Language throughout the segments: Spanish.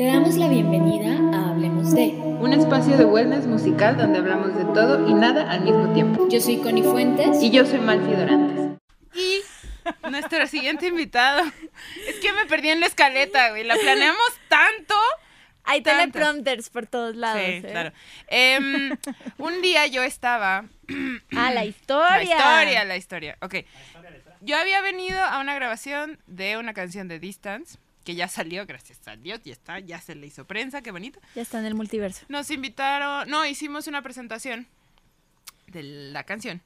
Te damos la bienvenida a Hablemos de, un espacio de wellness musical donde hablamos de todo y nada al mismo tiempo. Yo soy Connie Fuentes. Y yo soy Malfi Dorantes. Y nuestro siguiente invitado. Es que me perdí en la escaleta, güey. La planeamos tanto. Hay Tanto. teleprompters por todos lados. Sí, ¿eh? claro. Em, un día yo estaba. Ah, la historia. La historia, la historia. Ok. Yo había venido a una grabación de una canción de Distance, que ya salió, gracias a Dios, ya está, ya se le hizo prensa, qué bonito. Ya está en el multiverso. Nos invitaron, no, hicimos una presentación de la canción.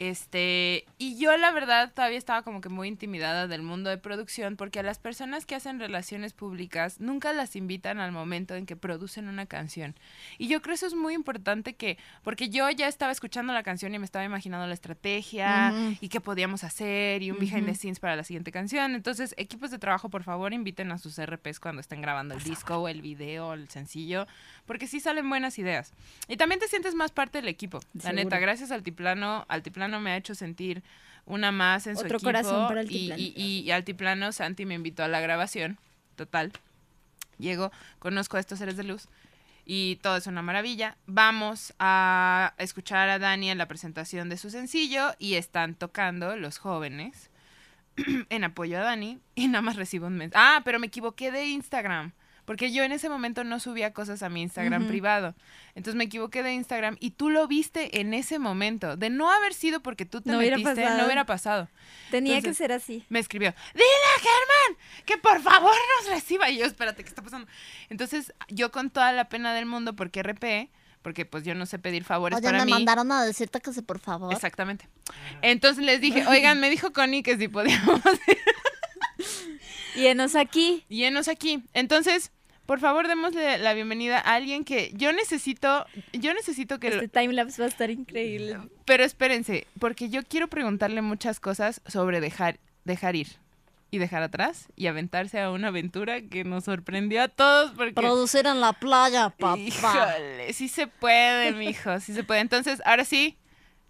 Este, y yo la verdad todavía estaba como que muy intimidada del mundo de producción porque a las personas que hacen relaciones públicas nunca las invitan al momento en que producen una canción. Y yo creo eso es muy importante que, porque yo ya estaba escuchando la canción y me estaba imaginando la estrategia y qué podíamos hacer y un behind the scenes para la siguiente canción. Entonces, equipos de trabajo, por favor, inviten a sus RPs cuando estén grabando el disco o el video, el sencillo, porque sí salen buenas ideas. Y también te sientes más parte del equipo. La Seguro. neta, gracias al Altiplano, Altiplano me ha hecho sentir una más en su Otro equipo. corazón para y, Altiplano. y, y, y Altiplano, Santi me invitó a la grabación, total. Llego, conozco a estos seres de luz y todo es una maravilla. Vamos a escuchar a Dani en la presentación de su sencillo y están tocando los jóvenes en apoyo a Dani y nada más recibo un mensaje. Ah, pero me equivoqué de Instagram. Porque yo en ese momento no subía cosas a mi Instagram privado. Entonces me equivoqué de Instagram y tú lo viste en ese momento. De no haber sido porque tú te No hubiera metiste, pasado. no hubiera pasado. Tenía Entonces- que ser así. Me escribió, dile a Germán que por favor nos reciba. Y yo, espérate, ¿qué está pasando? Entonces yo con toda la pena del mundo, porque RP, porque pues yo no sé pedir favores Oye, para me mí. mandaron a decirte que se por favor. Exactamente. Entonces les dije, oigan, me dijo Connie que si podíamos Y enos aquí. llenos aquí. Entonces, por favor, démosle la bienvenida a alguien que yo necesito, yo necesito que... Este timelapse va a estar increíble. Pero espérense, porque yo quiero preguntarle muchas cosas sobre dejar, dejar ir y dejar atrás y aventarse a una aventura que nos sorprendió a todos porque... Producir en la playa, papá. Híjole, sí se puede, mijo, sí se puede. Entonces, ahora sí,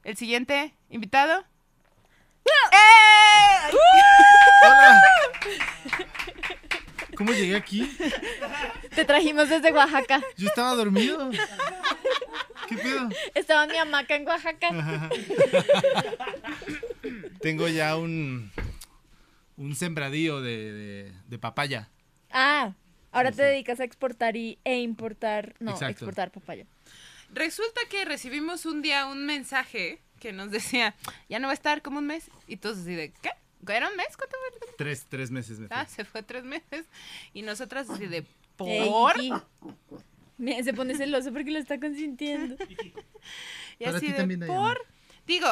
el siguiente invitado. ¡Eh! Hola. ¿Cómo llegué aquí? Te trajimos desde Oaxaca. Yo estaba dormido. ¿Qué pedo? Estaba mi hamaca en Oaxaca. Tengo ya un un sembradío de, de- de papaya. Ah, ahora Sí, te sí. dedicas a exportar y, e importar. No, Exacto. exportar papaya. Resulta que recibimos un día un mensaje que nos decía, ya no va a estar como un mes. Y todos así de, ¿qué? ¿Era un mes? ¿Cuánto fue? Tres, tres meses me fui. Ah, se fue tres meses. Y nosotras así de, ¿por? Mira, Se pone celoso porque lo está consintiendo. Y Para así ti de, por. Digo,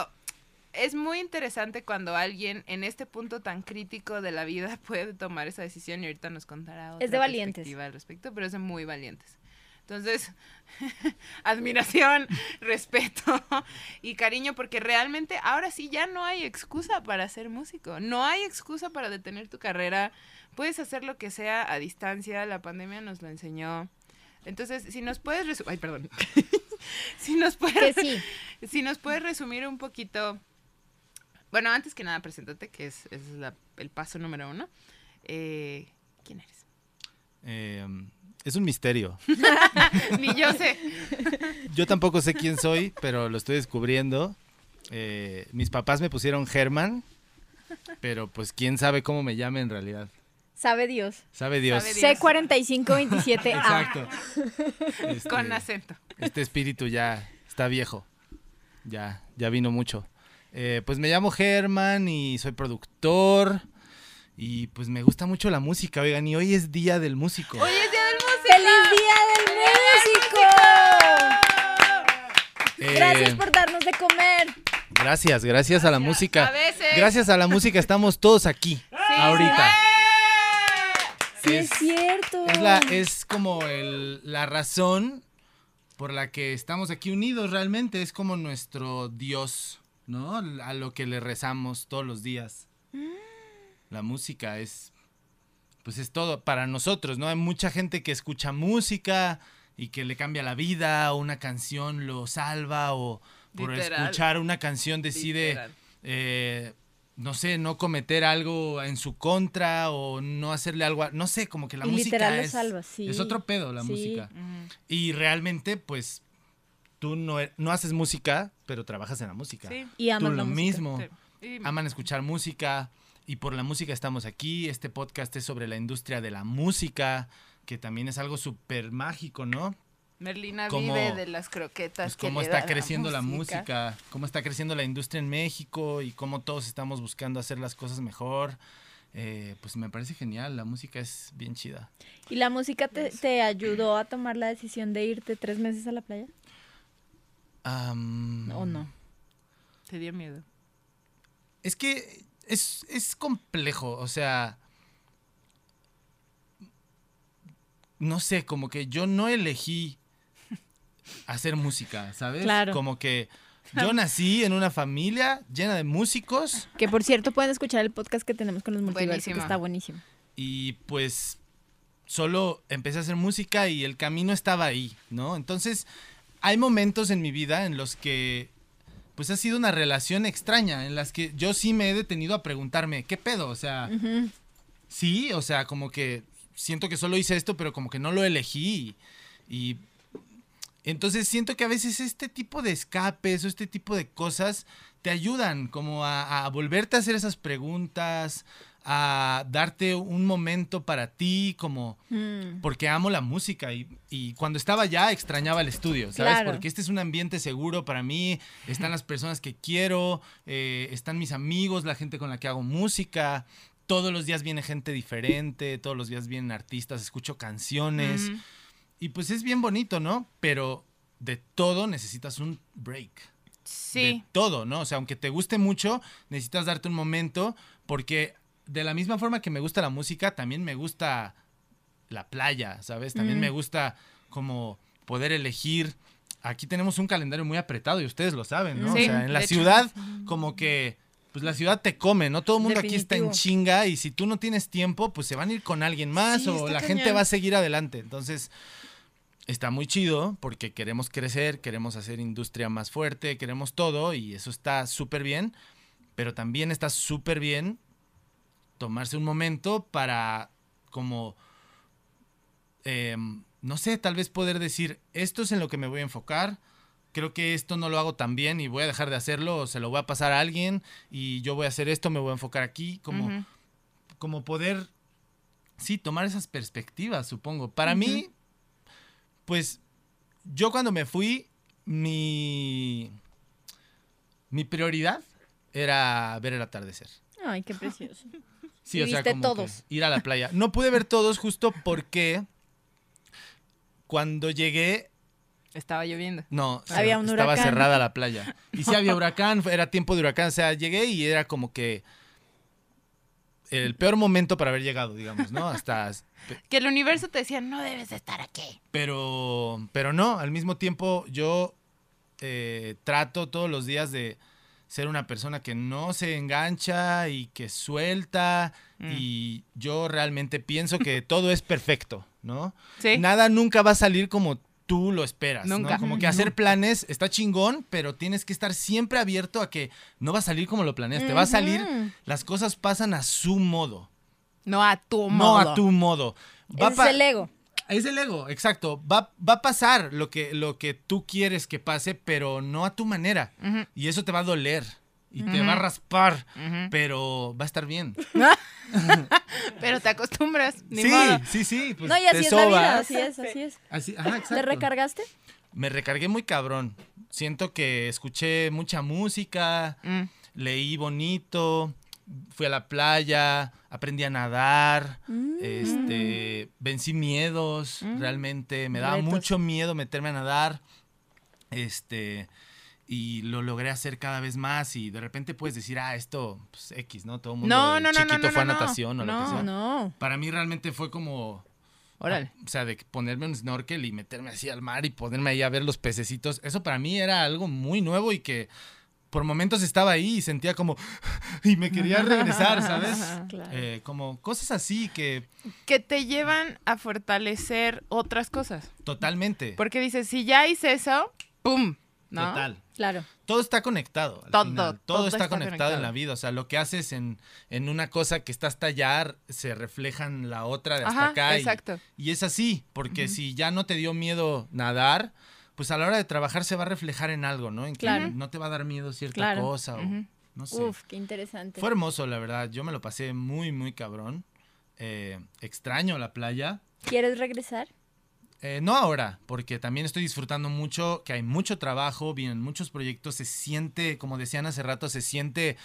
es muy interesante cuando alguien en este punto tan crítico de la vida puede tomar esa decisión y ahorita nos contará otra Es de valientes. perspectiva al respecto, pero es de muy valientes. Entonces, admiración, respeto y cariño, porque realmente ahora sí ya no hay excusa para ser músico, no hay excusa para detener tu carrera, puedes hacer lo que sea a distancia, la pandemia nos lo enseñó. Entonces, si nos puedes resumir, ay, perdón, si nos Que puedes, sí. si nos puedes resumir un poquito, bueno, antes que nada, preséntate, que es, es la- el paso número uno. Eh, ¿Quién eres? Eh, es un misterio. Ni yo sé. Yo tampoco sé quién soy, pero lo estoy descubriendo. Eh, mis papás me pusieron Germán, pero pues quién sabe cómo me llame en realidad. Sabe Dios. Sabe Dios. Sabe Dios. C4527A. Exacto. Este, Con acento. Este espíritu ya está viejo. Ya, ya vino mucho. Eh, pues me llamo Germán y soy productor. Y pues me gusta mucho la música, oigan, y hoy es Día del Músico. Hoy es Día del Músico. ¡Feliz Día del Músico! Eh, Gracias por darnos de comer. Gracias, gracias a la música. A veces. Gracias a la música estamos todos aquí, ahorita. Sí, es, cierto. Es, la, es como el- la razón por la que estamos aquí unidos realmente. Es como nuestro Dios, ¿no? A lo que le rezamos todos los días. La música es, pues es todo para nosotros, ¿no? Hay mucha gente que escucha música y que le cambia la vida, o una canción lo salva, o por Literal. escuchar una canción decide eh, no sé, no cometer algo en su contra o no hacerle algo, a- no sé, como que la Y música literal lo es, salva, sí. es otro pedo la Sí. música. Y realmente, pues, tú no, e- no haces música, pero trabajas en la música. Sí. Y amas Tú la lo música. mismo. sí. Y- Aman escuchar música y por la música estamos aquí. Este podcast es sobre la industria de la música, que también es algo súper mágico, ¿no? Merlina Cómo- vive de las croquetas. Pues que cómo le está da creciendo la música, cómo está creciendo la industria en México y cómo todos estamos buscando hacer las cosas mejor. Eh, pues me parece genial, la música es bien chida. ¿Y la música te, te ayudó a tomar la decisión de irte tres meses a la playa? Am, ¿O no? Te dio miedo. Es que es, es complejo, o sea... No sé, como que yo no elegí hacer música, ¿sabes? Claro. Como que yo nací en una familia llena de músicos Que por cierto pueden escuchar el podcast que tenemos con los multiversos, que Buenísimo. está buenísimo. y pues solo empecé a hacer música y el camino estaba ahí, ¿no? Entonces hay momentos en mi vida en los que pues ha sido una relación extraña, en las que yo sí me he detenido a preguntarme, ¿qué pedo? O sea, sí, o sea, como que siento que solo hice esto, pero como que no lo elegí. Y entonces siento que a veces este tipo de escapes o este tipo de cosas te ayudan como a, a volverte a hacer esas preguntas, a darte un momento para ti, como Mm. porque amo la música y, y cuando estaba allá extrañaba el estudio, ¿sabes? Claro. Porque este es un ambiente seguro para mí, están las personas que quiero, eh, están mis amigos, la gente con la que hago música, todos los días viene gente diferente, todos los días vienen artistas, escucho canciones y pues es bien bonito, ¿no? Pero de todo necesitas un break. De Sí. todo, ¿no? O sea, aunque te guste mucho, necesitas darte un momento porque de la misma forma que me gusta la música, también me gusta la playa, ¿sabes? También Mm. me gusta como poder elegir. Aquí tenemos un calendario muy apretado y ustedes lo saben, ¿no? Sí, o sea, en la de hecho. ciudad como que pues la ciudad te come, ¿no? Todo el mundo aquí está en chinga y si tú no tienes tiempo, pues se van a ir con alguien más Sí, o la gente va a seguir adelante. Entonces, está muy chido porque queremos crecer, queremos hacer industria más fuerte, queremos todo y eso está súper bien, pero también está súper bien tomarse un momento para como, em, no sé, tal vez poder decir, esto es en lo que me voy a enfocar, creo que esto no lo hago tan bien y voy a dejar de hacerlo, o se lo voy a pasar a alguien y yo voy a hacer esto, me voy a enfocar aquí, como como poder, sí, tomar esas perspectivas, supongo. Para mí, pues, yo cuando me fui, mi, mi prioridad era ver el atardecer. Ay, qué precioso. Sí, ¿Y o sea, como todos? ir a la playa. No pude ver todos justo porque cuando llegué, Estaba lloviendo. no, Había un estaba huracán. cerrada la playa. Y sí había huracán, era tiempo de huracán. O sea, llegué y era como que el peor momento para haber llegado, digamos, ¿no? Hasta Que el universo te decía, no debes de estar aquí. Pero, pero no, al mismo tiempo yo eh, trato todos los días de ser una persona que no se engancha y que suelta Mm. y yo realmente pienso que todo es perfecto, ¿no? Sí. Nada nunca va a salir como tú lo esperas, ¿no? Nunca. Como que hacer planes está chingón, pero tienes que estar siempre abierto a que no va a salir como lo planeas, te va a salir, las cosas pasan a su modo, No a tu no modo. a tu modo. Va es el ego. es el ego, exacto. Va, va a pasar lo que, lo que tú quieres que pase, pero no a tu manera. Y eso te va a doler. Y te va a raspar. Pero va a estar bien. Pero te acostumbras, ni sí, modo. sí, sí. pues no, y te así es la vida, sobas. así es, así es. Así- ajá, ¿Te exacto. recargaste? Me recargué muy cabrón. Siento que escuché mucha música, Mm. leí bonito, fui a la playa, aprendí a nadar, Mm. este, vencí miedos, Mm. realmente me daba Retos. mucho miedo meterme a nadar, este, y lo logré hacer cada vez más y de repente puedes decir, ah, esto, pues, X, ¿no? Todo el mundo No, no, no, no, chiquito no, fue a no, natación o lo que no, sea. No. Para mí realmente fue como... Órale. ah, O sea, de ponerme un snorkel y meterme así al mar y ponerme ahí a ver los pececitos. Eso para mí era algo muy nuevo y que por momentos estaba ahí y sentía como... Y me quería regresar, ¿sabes? Claro. Eh, como cosas así que Que te llevan a fortalecer otras cosas. totalmente. Porque dices, si ya hice eso, ¡pum! ¿no? Total. Claro. Todo está conectado. al Todo, final. todo, todo está, está conectado, en la vida. O sea, lo que haces en, en una cosa que está hasta allá se refleja en la otra de hasta Ajá, acá. y- exacto. Y, es así, porque si ya no te dio miedo nadar, pues a la hora de trabajar se va a reflejar en algo, ¿no? En que Claro. no te va a dar miedo cierta Claro. cosa o Ujú. no sé. Uf, qué interesante. Fue hermoso, la verdad. Yo me lo pasé muy, muy cabrón. Eh, extraño la playa. ¿Quieres regresar? Eh, no ahora, porque también estoy disfrutando mucho, que hay mucho trabajo, vienen muchos proyectos, se siente, como decían hace rato, se siente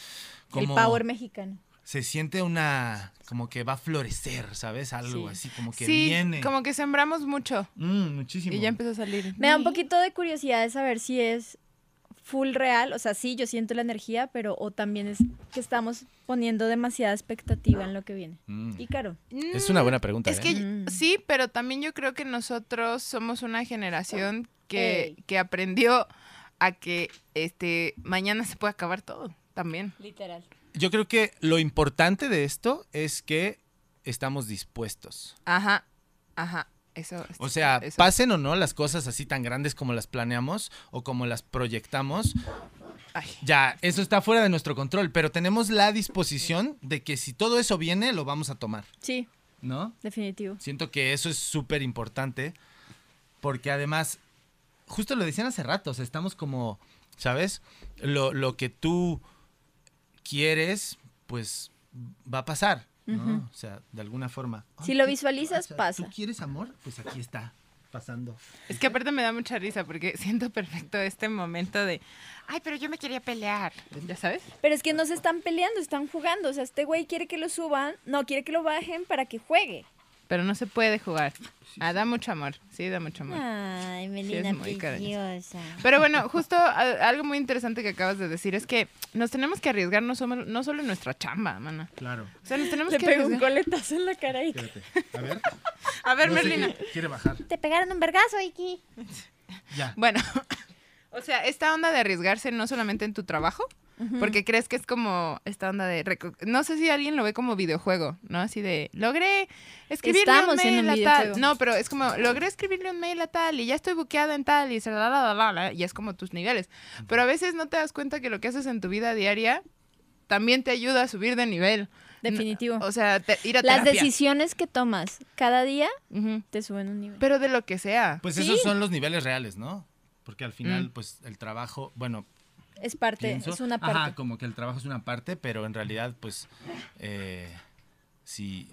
como... El power mexicano. Se siente una, como que va a florecer, ¿sabes? Algo Sí. así, como que Sí, viene. como que sembramos mucho Mm, muchísimo. y ya empezó a salir. Me da un poquito de curiosidad de saber si es full real, o sea, sí, yo siento la energía, pero o también es que estamos poniendo demasiada expectativa en lo que viene. Mm. Y claro, Es una buena pregunta. Es ¿eh? que Mm. sí, pero también yo creo que nosotros somos una generación que, que aprendió a que este mañana se puede acabar todo también. literal. Yo creo que lo importante de esto es que estamos dispuestos. Ajá, ajá, eso. O sea, eso. pasen o no las cosas así tan grandes como las planeamos o como las proyectamos, Ay, ya, eso está fuera de nuestro control, pero tenemos la disposición de que si todo eso viene, lo vamos a tomar, Sí, ¿no? definitivo. Siento que eso es súper importante porque además, justo lo decían hace rato, o sea, estamos como, ¿sabes? Lo, lo que tú quieres, pues va a pasar, ¿no? O sea, de alguna forma. Si lo ¿qué visualizas, pasa. ¿Tú quieres amor? Pues aquí está, pasando. es que aparte me da mucha risa porque siento perfecto este momento de, ay, pero yo me quería pelear, ¿ya sabes? Pero es que no se están peleando, están jugando. O sea, este güey quiere que lo suban, no, quiere que lo bajen para que juegue. Pero no se puede jugar. Ah, da mucho amor, sí, da mucho amor. Ay, Melina muy preciosa. Pero bueno, justo a- algo muy interesante que acabas de decir es que nos tenemos que arriesgar no, somos- no solo en nuestra chamba, mana. Claro. O sea, nos tenemos Le que pegó un coletazo en la cara Espérate. A ver. A ver, No Merlina. quiere bajar. te pegaron un vergazo, Iki. Ya. Bueno, o sea, esta onda de arriesgarse no solamente en tu trabajo, porque crees que es como esta onda de... No sé si alguien lo ve como videojuego, ¿no? Así de, logré escribirle Estamos un en mail un a videojuego. tal. No, pero es como, logré escribirle un mail a tal y ya estoy buqueada en tal y se la, la, la, la, la, y es como tus niveles. Pero a veces no te das cuenta que lo que haces en tu vida diaria también te ayuda a subir de nivel. Definitivo. O sea, te- ir a Las terapia. decisiones que tomas cada día Ujú. te suben un nivel. Pero de lo que sea. Pues Sí. esos son los niveles reales, ¿no? Porque al final, Mm. pues el trabajo, bueno, es parte, pienso, es una parte. Ajá, como que el trabajo es una parte, pero en realidad, pues, eh, si,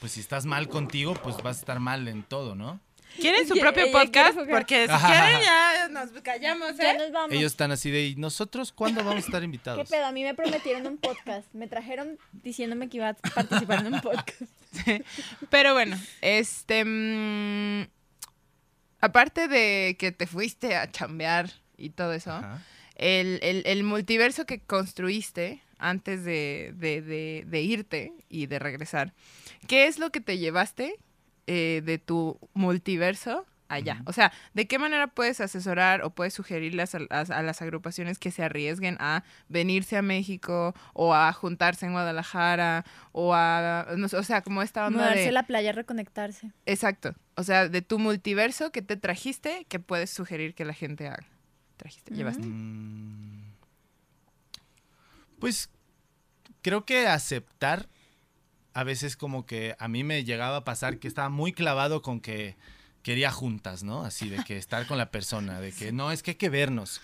pues si estás mal contigo, pues vas a estar mal en todo, ¿no? ¿Quieren su propio ella podcast? Porque si Ajá, quieren ajá. ya nos callamos, Ya ¿eh? nos vamos. Ellos están así de, ¿y nosotros cuándo vamos a estar ¿Qué invitados? pedo? A mí me prometieron un podcast. Me trajeron diciéndome que iba a participar en un podcast. Pero bueno, este... mm, aparte de que te fuiste a chambear y todo eso, Ajá. El, el- el multiverso que construiste antes de, de- de- de irte y de regresar, ¿qué es lo que te llevaste eh, de tu multiverso allá? O sea, ¿de qué manera puedes asesorar o puedes sugerirles a, a- a las agrupaciones que se arriesguen a venirse a México o a juntarse en Guadalajara o a, no sé, o sea, como esta onda Mudarse de... a la playa, reconectarse. Exacto. O sea, de tu multiverso que te trajiste, que puedes sugerir que la gente haga. Trajiste, llevaste. Pues creo que aceptar a veces como que a mí me llegaba a pasar que estaba muy clavado con que quería juntas, ¿no? Así de que estar con la persona, de que no, es que hay que vernos.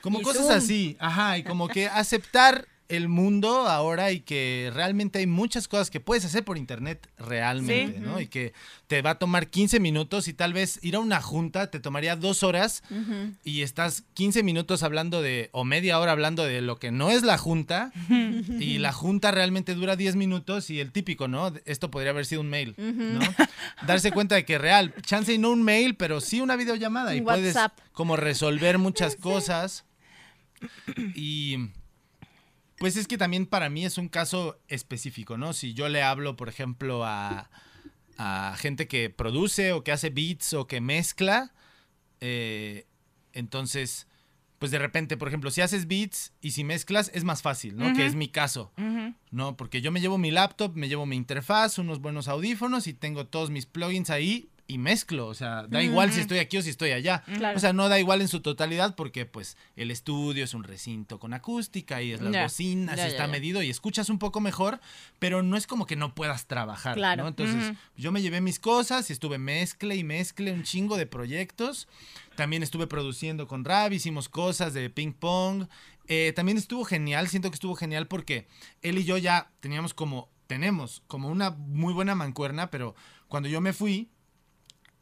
Como cosas así, ajá, y como que aceptar el mundo ahora y que realmente hay muchas cosas que puedes hacer por internet realmente, Sí. ¿no? Y que te va a tomar 15 minutos y tal vez ir a una junta te tomaría dos horas y estás 15 minutos hablando de, o media hora hablando de lo que no es la junta, y la junta realmente dura 10 minutos y el típico, ¿no? Esto podría haber sido un mail, ¿no? Darse cuenta de que real, chance y no un mail, pero sí una videollamada y puedes como resolver muchas cosas. Y pues es que también para mí es un caso específico, ¿no? Si yo le hablo, por ejemplo, a, a gente que produce o que hace beats o que mezcla, eh, entonces, pues de repente, por ejemplo, si haces beats y si mezclas, es más fácil, ¿no? Que es mi caso. ¿no? Porque yo me llevo mi laptop, me llevo mi interfaz, unos buenos audífonos y tengo todos mis plugins ahí y mezclo. O sea, da igual si estoy aquí o si estoy allá. Claro. O sea, no da igual en su totalidad porque pues el estudio es un recinto con acústica y es las Ya, bocinas, ya, y ya, está ya. medido y escuchas un poco mejor, pero no es como que no puedas trabajar, Claro. ¿no? Entonces, yo me llevé mis cosas y estuve mezcle y mezcle un chingo de proyectos. También estuve produciendo con Rab, hicimos cosas de ping pong. Eh, también estuvo genial, siento que estuvo genial porque él y yo ya teníamos como, tenemos como una muy buena mancuerna, pero cuando yo me fui,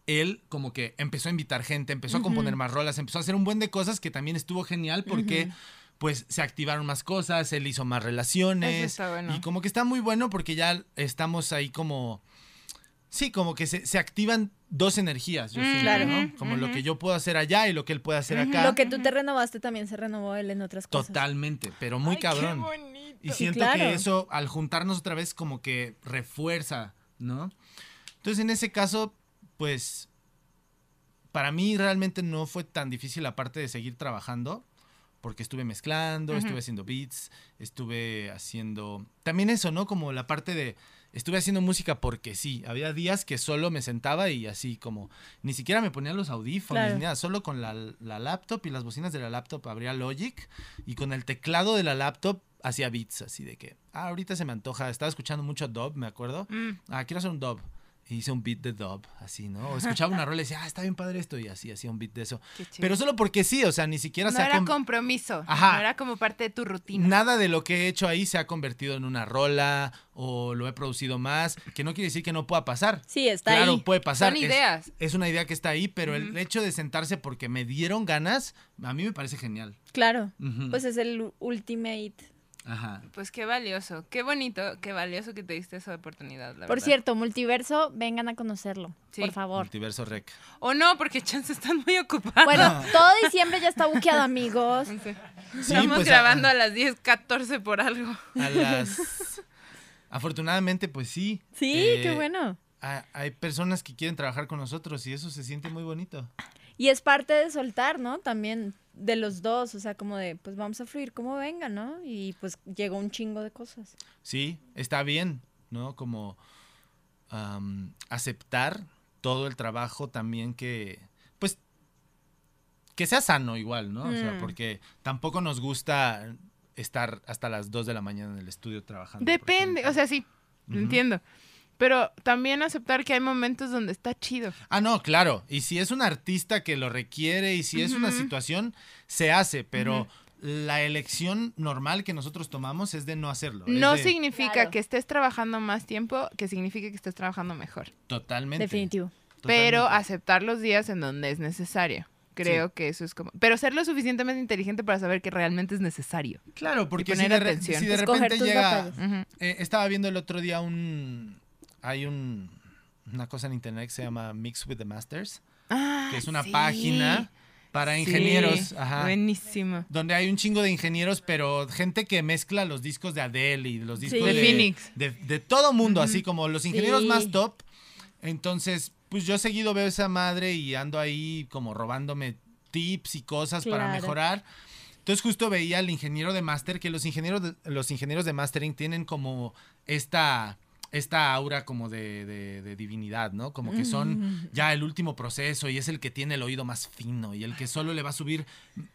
él como que empezó a invitar gente, empezó a componer más rolas, empezó a hacer un buen de cosas que también estuvo genial porque pues se activaron más cosas, él hizo más relaciones Eso está bueno. y como que está muy bueno porque ya estamos ahí como sí, como que se, se activan dos energías, yo Mm, siento, claro. ¿no? Como lo que yo puedo hacer allá y lo que él puede hacer acá. Lo que tú te renovaste también se renovó él en otras cosas. Totalmente, pero muy cabrón. bonito. Y Sí, siento claro. que eso, al juntarnos otra vez, como que refuerza, ¿no? Entonces, en ese caso, pues, para mí realmente no fue tan difícil aparte de seguir trabajando, porque estuve mezclando, estuve haciendo beats, estuve haciendo... También eso, ¿no? Como la parte de... Estuve haciendo música porque sí, había días que solo me sentaba y así como, ni siquiera me ponía los audífonos, Claro. ni nada, solo con la, la laptop y las bocinas de la laptop abría Logic y con el teclado de la laptop hacía beats, así de que, ah, ahorita se me antoja, estaba escuchando mucho dub, me acuerdo, Mm. ah, quiero hacer un dub. Hice un beat de dub, así, ¿no? O escuchaba una rola y decía, ah, está bien padre esto, y así hacía un beat de eso. Qué chido. Pero solo porque sí, o sea, ni siquiera no se era compromiso. Ajá. No era como parte de tu rutina. Nada de lo que he hecho ahí se ha convertido en una rola o lo he producido más, que no quiere decir que no pueda pasar. Sí, está claro, ahí. puede pasar. Son Es- ideas. Es, una idea que está ahí, pero el hecho de sentarse porque me dieron ganas, a mí me parece genial. Claro. Pues es el ultimate. Ajá. Pues qué valioso, qué bonito, qué valioso que te diste esa oportunidad, la Por verdad. cierto, multiverso, vengan a conocerlo, Sí. por favor. Multiverso Rec. O no, porque chance están muy ocupados. Bueno, todo diciembre ya está buqueado, amigos. Sí, Estamos pues, grabando a- a, las 10:14 por algo. A las... Afortunadamente, pues sí. Sí, Eh, qué bueno. ha- Hay personas que quieren trabajar con nosotros y eso se siente muy bonito. Y es parte de soltar, ¿no? También de los dos, o sea, como de, pues vamos a fluir como venga, ¿no? Y pues llegó un chingo de cosas. Sí, está bien, ¿no? Como am, aceptar todo el trabajo también que, pues, que sea sano igual, ¿no? O sea, Mm. porque tampoco nos gusta estar hasta las 2 de la mañana en el estudio trabajando. Depende, o sea, sí, entiendo. Pero también aceptar que hay momentos donde está chido. Ah, no, claro. Y si es un artista que lo requiere y si es una situación, se hace, pero la elección normal que nosotros tomamos es de no hacerlo. No de- significa Claro. que estés trabajando más tiempo, que signifique que estés trabajando mejor. Totalmente. Definitivo. Pero aceptar los días en donde es necesario. Creo que eso es como... Pero ser lo suficientemente inteligente para saber que realmente es necesario. Claro, porque si poner de, re- atención. si de Escoger repente llega... Eh, estaba viendo el otro día un. Hay un. Una cosa en internet que se llama Mix with the Masters, Ah, que es una sí. página para Sí, ingenieros. Ajá. Buenísimo. Donde hay un chingo de ingenieros, pero gente que mezcla los discos de Adele y los discos Sí. de, De Phoenix. De, de todo mundo, así como los ingenieros Sí. más top. Entonces, pues yo seguido veo esa madre y ando ahí como robándome tips y cosas para Claro. mejorar. Entonces justo veía al ingeniero de máster, que los ingenieros de, los ingenieros de mastering tienen como esta, esta aura como de, de- de divinidad, ¿no? Como que son ya el último proceso y es el que tiene el oído más fino y el que solo le va a subir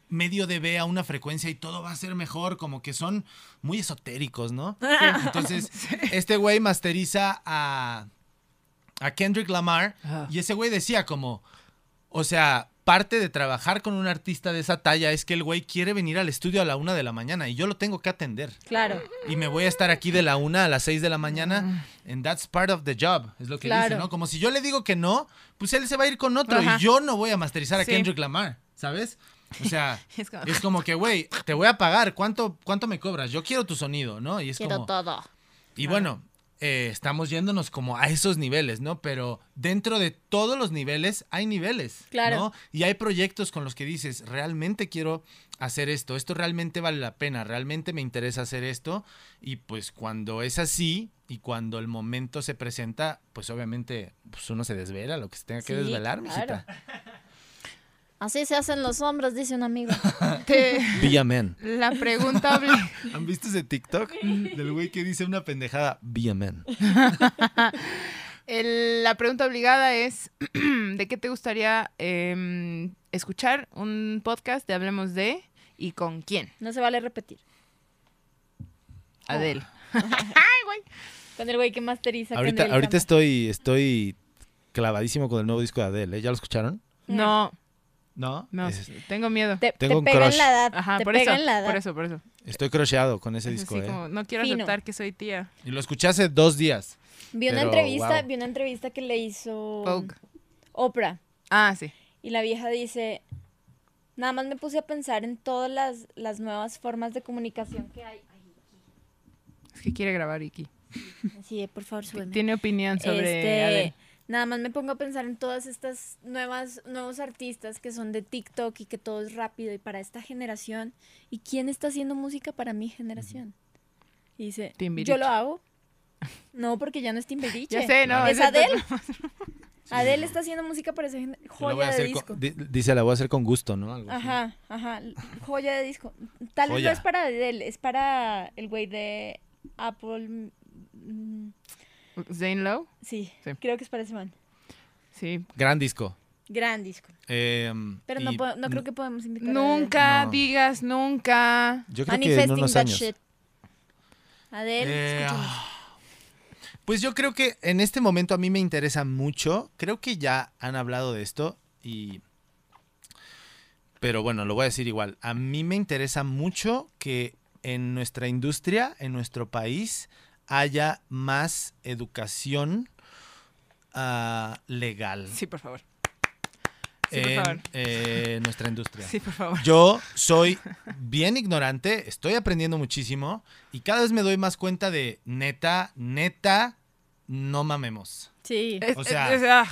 medio dB a una frecuencia y todo va a ser mejor, como que son muy esotéricos, ¿no? Entonces, este güey masteriza a, a Kendrick Lamar y ese güey decía como, o sea, parte de trabajar con un artista de esa talla es que el güey quiere venir al estudio a la una de la mañana y yo lo tengo que atender. Claro. Y me voy a estar aquí de la una a las seis de la mañana. And that's part of the job. Es lo que Claro. dice, ¿no? Como si yo le digo que no, pues él se va a ir con otro Ajá. y yo no voy a masterizar a Sí. Kendrick Lamar, ¿sabes? O sea, Es como- es como que, güey, te voy a pagar. ¿Cuánto, ¿Cuánto me cobras? Yo quiero tu sonido, ¿no? Y es Quiero como... todo. Y bueno, eh, estamos yéndonos como a esos niveles, ¿no? Pero dentro de todos los niveles hay niveles, Claro. ¿no? Y hay proyectos con los que dices, realmente quiero hacer esto, esto realmente vale la pena, realmente me interesa hacer esto. Y pues cuando es así y cuando el momento se presenta, pues obviamente pues uno se desvela, lo que se tenga que Sí, desvelar, claro. mijita. Así se hacen los hombres, dice un amigo. Te- Be. La pregunta ¿Han visto ese TikTok del güey que dice una pendejada? Be a man. El- la pregunta obligada es, ¿de qué te gustaría em, escuchar un podcast de Hablemos de y con quién? No se vale repetir. Adele. Con el güey que masteriza. Ahorita, ahorita estoy, estoy clavadísimo con el nuevo disco de Adele. ¿eh? ¿Ya lo escucharon? No, No. no, Es- tengo miedo. Te, Tengo te un pega crush. en la edad. Ajá, te por pega eso, en la edad. por eso, por eso. estoy crocheado con ese Es disco. ¿eh? como, no quiero Fino. aceptar que soy tía. Y lo escuché hace dos días. Vi una Pero, entrevista, wow. vi una entrevista que le hizo Vogue. Oprah. Ah, sí. Y la vieja dice, nada más me puse a pensar en todas las, las nuevas formas de comunicación que hay. Ay, Es que quiere grabar Iki. así de, por favor, súbeme. Tiene opinión sobre Este. Nada más me pongo a pensar en todas estas nuevas nuevos artistas que son de TikTok y que todo es rápido y para esta generación. ¿Y quién está haciendo música para mi generación? Y dice, Timbiriche. yo lo hago. No, porque ya no es Timbiriche. Ya sé, no. Es Adele. Adele está haciendo música para esa joya a de hacer disco. con- di- dice, la voy a hacer con gusto, ¿no? Algo así. Ajá, ajá, joya de disco. Tal vez no es para Adele, es para el güey de Apple. Zane Lowe. Sí, Sí. creo que es para ese man. Sí. Gran disco. Gran disco. Em, Pero no, y puedo- no creo que podemos invitar a Nunca No. digas nunca. Yo creo que en Manifesting unos that años. shit. Adele, Eh, escúchanos. Pues yo creo que en este momento a mí me interesa mucho. Creo que ya han hablado de esto y... Pero bueno, lo voy a decir igual. A mí me interesa mucho que en nuestra industria, en nuestro país, haya más educación ah, legal Sí, por favor. Sí, por en favor. eh, nuestra industria. Sí, por favor. Yo soy bien ignorante, estoy aprendiendo muchísimo y cada vez me doy más cuenta de neta, neta, no mamemos. Sí, Es- o sea- es- ah,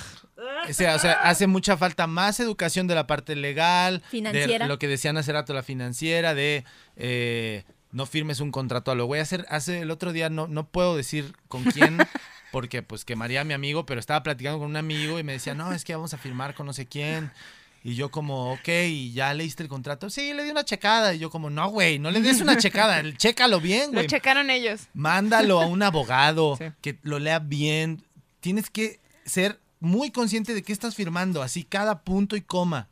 O sea, o sea, hace mucha falta más educación de la parte legal, Financiera. de lo que decían hace rato la financiera, de eh, no firmes un contrato a lo voy a hacer. Hace el otro día no, no puedo decir con quién, porque pues quemaría a mi amigo, pero estaba platicando con un amigo y me decía, no, es que vamos a firmar con no sé quién. Y yo como, ok, ¿y ya leíste el contrato? Sí, le di una checada. Y yo como, no, güey, no le des una checada, chécalo bien, lo güey. checaron ellos. Mándalo a un abogado Sí. que lo lea bien. Tienes que ser muy consciente de qué estás firmando, así cada punto y coma.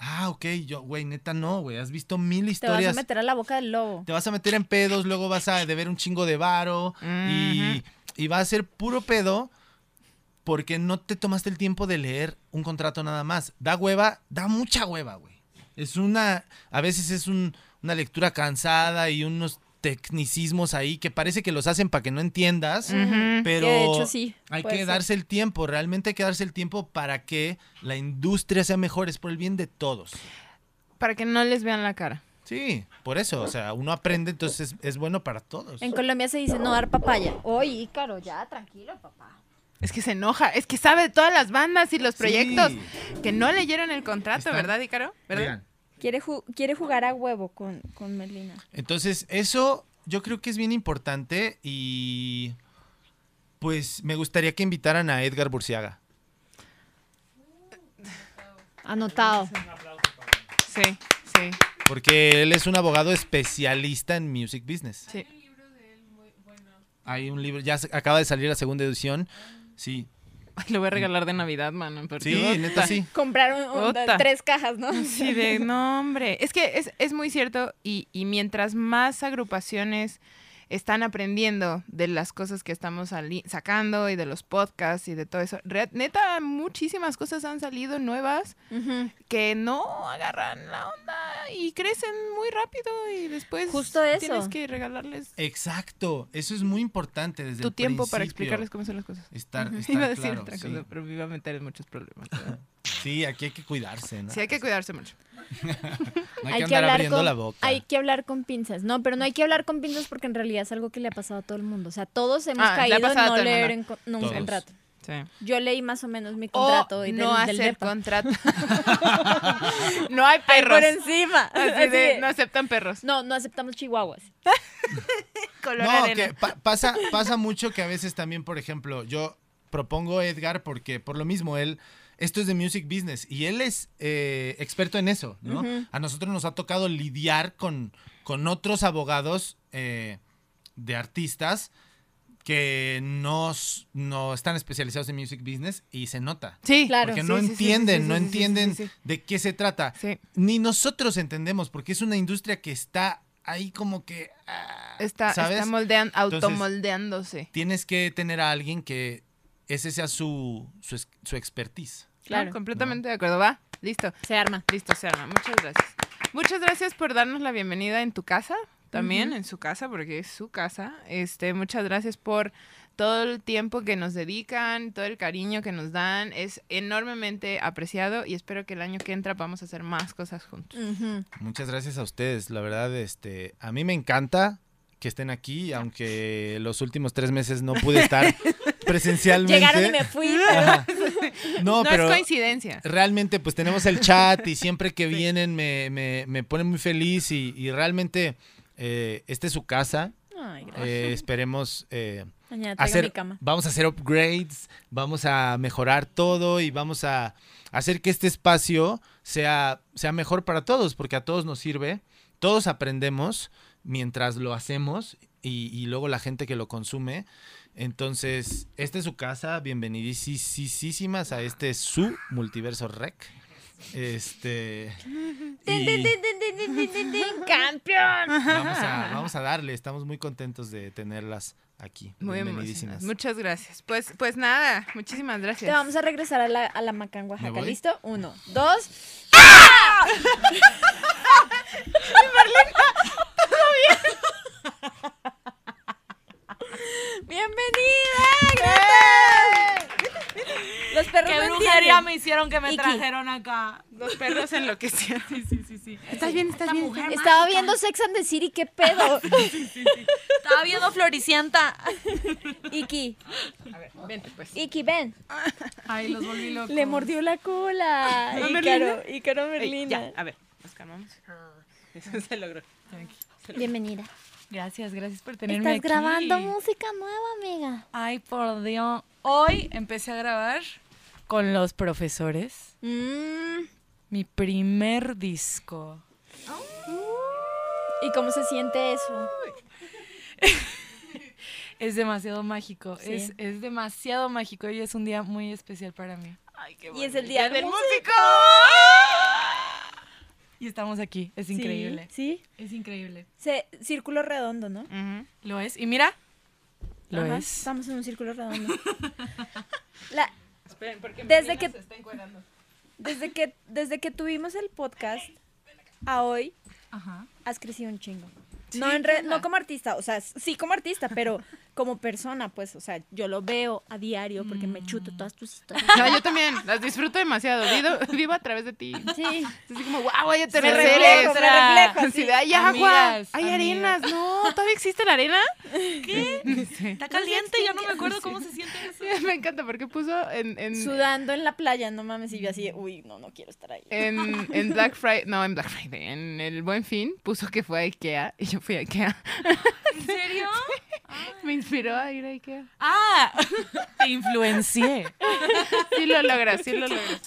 Ah, ok, yo, güey, neta no, güey, has visto mil te vas a historias. meter a la boca del lobo. Te vas a meter en pedos, luego vas a deber un chingo de varo y, y va a ser puro pedo porque no te tomaste el tiempo de leer un contrato nada más. Da hueva, da mucha hueva, güey. Es una, a veces es un- una lectura cansada y unos tecnicismos ahí que parece que los hacen para que no entiendas, pero Que de hecho sí. hay que ser. darse el tiempo, realmente hay que darse el tiempo para que la industria sea mejor, es por el bien de todos. Para que no les vean la cara. Sí, por eso, o sea, uno aprende, entonces es, es bueno para todos. En Colombia se dice no dar papaya. Oye, Ícaro, ya, tranquilo, papá. Es que se enoja. Es que sabe de todas las bandas y los Sí. proyectos que no leyeron el contrato, ¿verdad, Ícaro? ¿Verdad? Oigan, Quiere, ju- quiere jugar a huevo con, con Melina. entonces eso yo creo que es bien importante y pues me gustaría que invitaran a Edgar Burciaga. Anotado. Sí, sí, Porque él es un abogado especialista en music business. sí. Hay un libro, ya se- acaba de salir la segunda edición. Sí, Ay, Lo voy a regalar de Navidad, mano. porque sí, puta. neta sí. Compraron tres cajas, ¿no? Sí, de no, hombre. Es que es, es muy cierto y, y mientras más agrupaciones están aprendiendo de las cosas que estamos sali- sacando y de los podcasts y de todo eso, re- neta, muchísimas cosas han salido nuevas que no agarran la onda y crecen muy rápido y después Justo eso. tienes que regalarles Exacto, eso es muy importante desde tu el tiempo para explicarles cómo son las cosas. Estar, Ujú. estar Iba a decir claro, otra sí. cosa, pero me iba a meter en muchos problemas. Sí, aquí hay que cuidarse, ¿no? Sí, hay que cuidarse mucho. No hay, que andar abriendo con, la boca. hay que hablar con pinzas. No, pero no hay que hablar con pinzas porque en realidad es algo que le ha pasado a todo el mundo. O sea, todos hemos Ah, caído en no leer en no, un contrato. Sí. Yo leí más o menos mi O contrato y del, no del hacer depa. contrato. no hay Ay, perros. por encima. Así Así de, de- no aceptan perros. no, no aceptamos chihuahuas. Color No, arena. que pa- pasa, pasa mucho que a veces también, por ejemplo, yo propongo a Edgar porque por lo mismo él, esto es de music business y él es eh, experto en eso, ¿no? A nosotros nos ha tocado lidiar con, con otros abogados eh, de artistas que no, no están especializados en music business y se nota. Sí, Claro. Porque no entienden, no entienden de qué se trata. Sí. Ni nosotros entendemos, porque es una industria que está ahí como que... ah, Está, ¿sabes? está moldean, Entonces- automoldeándose. Tienes que tener a alguien que ese sea su, su, su expertise. Claro. No, completamente de acuerdo. Va, listo. Se arma. Listo, se arma. Muchas gracias. Muchas gracias por darnos la bienvenida en tu casa, también en su casa, porque es su casa. Este, muchas gracias por todo el tiempo que nos dedican, todo el cariño que nos dan. Es enormemente apreciado y espero que el año que entra vamos a hacer más cosas juntos. Muchas gracias a ustedes, la verdad, este, a mí me encanta que estén aquí, aunque los últimos tres meses no pude estar presencialmente. Llegaron y me fui, pero. No, No, pero es coincidencia. realmente pues tenemos el chat y siempre que vienen me, me, me pone muy feliz y, y realmente eh, esta es su casa. Ay, gracias. Eh, esperemos eh, hacer, mi cama. vamos a hacer upgrades, vamos a mejorar todo y vamos a hacer que este espacio sea, sea mejor para todos, porque a todos nos sirve, todos aprendemos mientras lo hacemos y, luego la gente que lo consume. Entonces, esta es su casa, bienvenidísimas a este su multiverso rec. Este. ¡Campeón! Vamos a, vamos darle, estamos muy contentos de tenerlas aquí. Muy bienvenidísimas. Muchas gracias. Pues, pues nada, muchísimas gracias. Te vamos a regresar a la, a la Macan Oaxaca. ¿Listo? Uno, dos. ¡Ah! ¡Bienvenida! ¡Gracias! Los perros ¿Qué no brujería me hicieron que me Iki. trajeron acá? Los perros enloquecieron. Sí, sí, sí, sí. ¿Estás bien? ¿Estás bien? mujer Estaba viendo Sex and the City, ¿qué pedo? Estaba viendo Floricienta. Iki, A ver, vente pues. Iki, ven. Ay, los volví locos. Le mordió la cola. ¿No, Ícaro, Merlina. ya, a ver, nos calmamos. Eso se logró. Bienvenida. Gracias, gracias por tenerme Estás aquí. grabando música nueva, amiga. Ay, por Dios. Hoy empecé a grabar con los profesores Mm, mi primer disco. ¿Y cómo se siente eso? Es demasiado mágico. Sí. Es, es demasiado mágico y es un día muy especial para mí. Ay, qué Y es el día del músico. Y estamos aquí. Es increíble. Sí. Es increíble. Se- círculo redondo, ¿no? Ujú. Lo es. Y mira, lo Ajá, es. Estamos en un círculo redondo. La- Esperen, porque Desde que- se está desde, que, desde que tuvimos el podcast a hoy, Ajá. has crecido un chingo. Sí, no, en ¿qué re- no como artista, o sea, sí como artista, pero como persona, pues, o sea, yo lo veo a diario porque me chuto todas tus historias. No, yo también, las disfruto demasiado. Vivo, vivo a través de ti. Sí, Es así como, wow, hay me atardeceres. reflejo, me reflejo. Así así. de, ay, agua, Amigas, hay amigas. arenas. No, ¿todavía existe la arena? ¿Qué? Sí. Está caliente, ya no me acuerdo cómo se siente eso. Me encanta porque puso en, en, Sudando en la playa, no mames, y yo así, uy, no, no quiero estar ahí. en, en Black Friday, no, en Black Friday, en el Buen Fin, puso que fue a Ikea y yo fui a Ikea. ¿En serio? Me inspiró a ir a Ikea. Ah, te influencié. Sí lo logras, sí lo logras.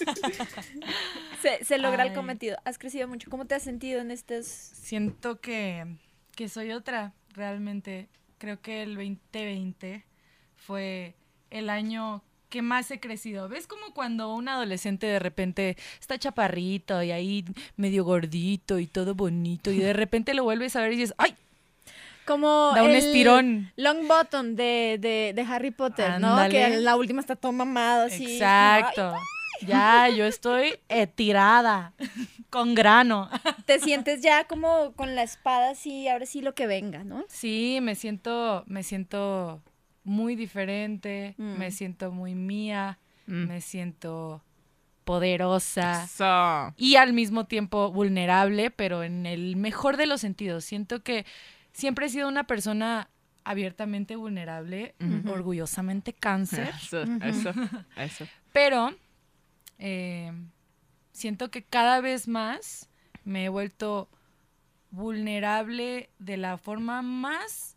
Se, se logra el cometido. Has crecido mucho. ¿Cómo te has sentido en estos...? Siento que, que soy otra, realmente. Creo que el 2020 fue el año que más he crecido. ¿Ves como cuando un adolescente de repente está chaparrito y ahí medio gordito y todo bonito y de repente lo vuelves a ver y dices, ¡ay! Como Da un el estirón. Long Bottom de, de, de Harry Potter, ¿no? Que en la última está todo mamado, así. Exacto. Ya, yo estoy eh, tirada, con grano. te sientes ya como con la espada así, ahora sí lo que venga, ¿no? Sí, me siento, me siento muy diferente, Mm. me siento muy mía, Mm. me siento poderosa So, y al mismo tiempo vulnerable, pero en el mejor de los sentidos. Siento que siempre he sido una persona abiertamente vulnerable, orgullosamente cáncer, eso, eso, eso. pero eh, siento que cada vez más me he vuelto vulnerable de la forma más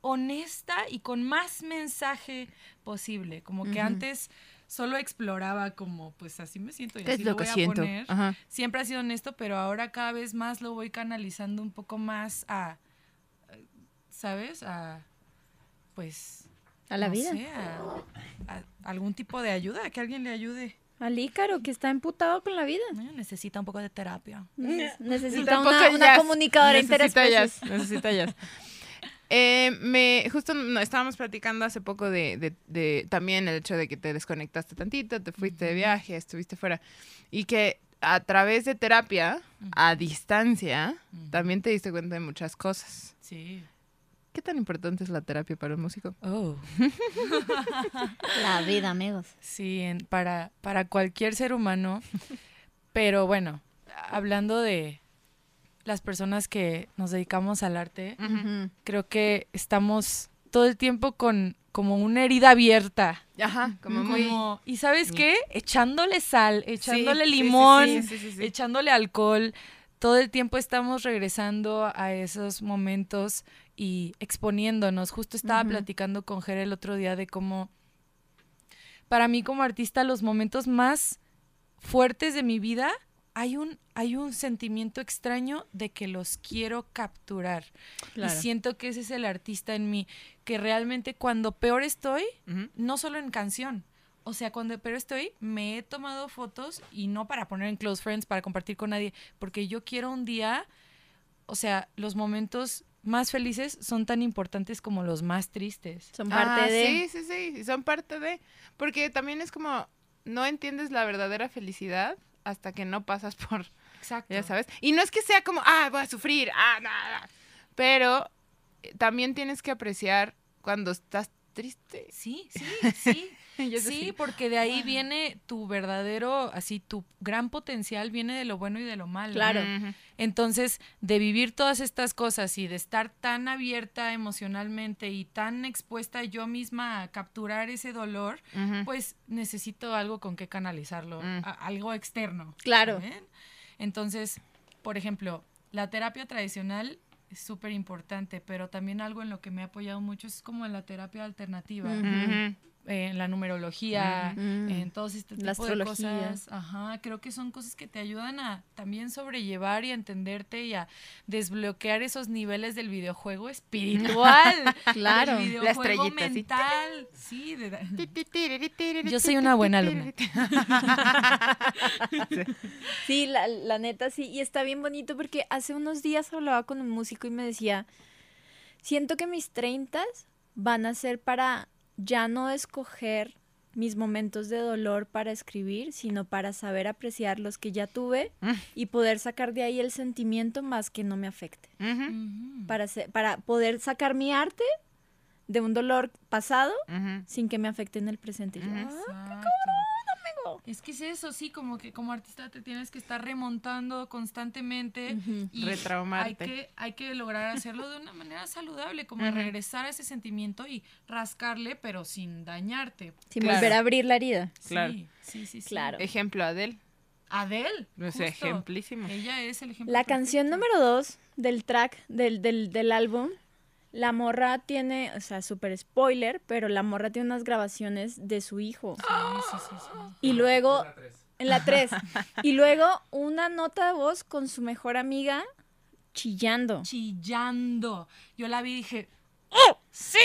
honesta y con más mensaje posible. Como que antes solo exploraba como, pues así me siento y ¿Qué así es lo que voy a siento? poner. Ajá. Siempre ha sido honesto, pero ahora cada vez más lo voy canalizando un poco más a, ¿sabes? A pues, A la no vida. sé, a- a algún tipo de ayuda, que alguien le ayude. Al Ícaro, que está emputado con la vida. Eh, Necesita un poco de terapia. Ne- Necesita una, una comunicadora Necesita interespecies. jazz, Necesita jazz. Eh, me, justo no, estábamos platicando hace poco de, de- de también el hecho de que te desconectaste tantito, te fuiste de viaje, estuviste fuera. Y que a través de terapia, a distancia, también te diste cuenta de muchas cosas. Sí. ¿Qué tan importante es la terapia para un músico? Oh. La vida, amigos. Sí, en- para, para cualquier ser humano. Pero bueno, hablando de las personas que nos dedicamos al arte, creo que estamos todo el tiempo con como una herida abierta. Ajá, como muy... Como- ¿Y sabes qué? Echándole sal, echándole sí, sí, sí, limón, sí, sí, sí, sí. echándole alcohol. Todo el tiempo estamos regresando a esos momentos y exponiéndonos. Justo estaba platicando con Jere el otro día de cómo, para mí como artista, los momentos más fuertes de mi vida, hay un, hay un sentimiento extraño de que los quiero capturar. Claro. Y siento que ese es el artista en mí, que realmente cuando peor estoy, no solo en canción. O sea, cuando pero estoy, me he tomado fotos y no para poner en close friends, para compartir con nadie, porque yo quiero un día, o sea, los momentos más felices son tan importantes como los más tristes. Son parte Ah, de. Sí, sí, sí, son parte de... Porque también es como, no entiendes la verdadera felicidad hasta que no pasas por, Exacto. ya sabes. Y no es que sea como, ah, voy a sufrir, ah, nada. Pero eh, también tienes que apreciar cuando estás triste. Sí, sí, sí. Sí, sí. porque de ahí viene tu verdadero, así, tu gran potencial viene de lo bueno y de lo malo. Claro. Entonces, de vivir todas estas cosas y de estar tan abierta emocionalmente y tan expuesta yo misma a capturar ese dolor, pues necesito algo con que canalizarlo, Mm. algo externo. Claro. ¿saben? Entonces, por ejemplo, la terapia tradicional es súper importante, pero también algo en lo que me ha apoyado mucho es como en la terapia alternativa. Ujú. Eh, en la numerología, Ujú. en todos este La tipo de astrología. cosas. Ajá, creo que son cosas que te ayudan a también sobrellevar y a entenderte y a desbloquear esos niveles del videojuego espiritual. Claro. del La videojuego sí. mental. Sí, de- Yo soy una buena alumna. Sí, la, la neta sí. Y está bien bonito porque hace unos días hablaba con un músico y me decía, siento que mis treintas van a ser para ya no escoger mis momentos de dolor para escribir, sino para saber apreciar los que ya tuve Mm. y poder sacar de ahí el sentimiento más que no me afecte. Para, se- para poder sacar mi arte de un dolor pasado sin que me afecte en el presente. Yo. "Ah, Exacto. Es que es eso, sí, como que como artista te tienes que estar remontando constantemente y Retraumarte. hay que, hay que lograr hacerlo de una manera saludable, como regresar a ese sentimiento y rascarle, pero sin dañarte. sin Claro. volver a abrir la herida. Claro. Sí, sí, sí. sí. Claro. Ejemplo, Adele. Adele. No justo. sé, ejemplísimo. Ella es el ejemplo. La canción número dos del track del, del, del álbum, la morra tiene, o sea, súper spoiler, pero la morra tiene unas grabaciones de su hijo. Sí, sí, sí, sí. Y luego, en la 3, y luego una nota de voz con su mejor amiga chillando. Chillando. Yo la vi y dije, Sí.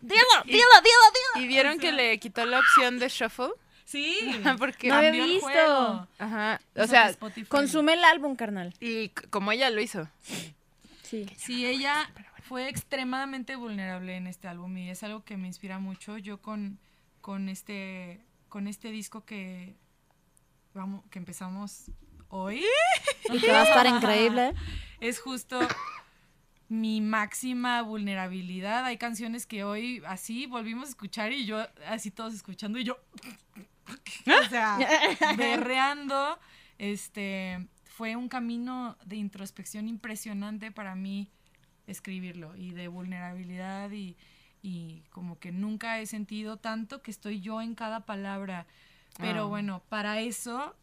¡Dilo, dilo, dilo, ¿Y vieron que le quitó la opción de shuffle? sí. Porque, No había el visto. juego. ajá, o Eso sea, Spotify. Consume el álbum, carnal. y como ella lo hizo. Sí. Sí, ella fue extremadamente vulnerable en este álbum y es algo que me inspira mucho. Yo con, con este con este disco que vamos que empezamos hoy Y que va a estar increíble. es justo mi máxima vulnerabilidad. Hay canciones que hoy así volvimos a escuchar y yo así todos escuchando y yo o sea, berreando. Este fue un camino de introspección impresionante para mí escribirlo y de vulnerabilidad y, y como que nunca he sentido tanto que estoy yo en cada palabra. Pero Ah. bueno, para eso,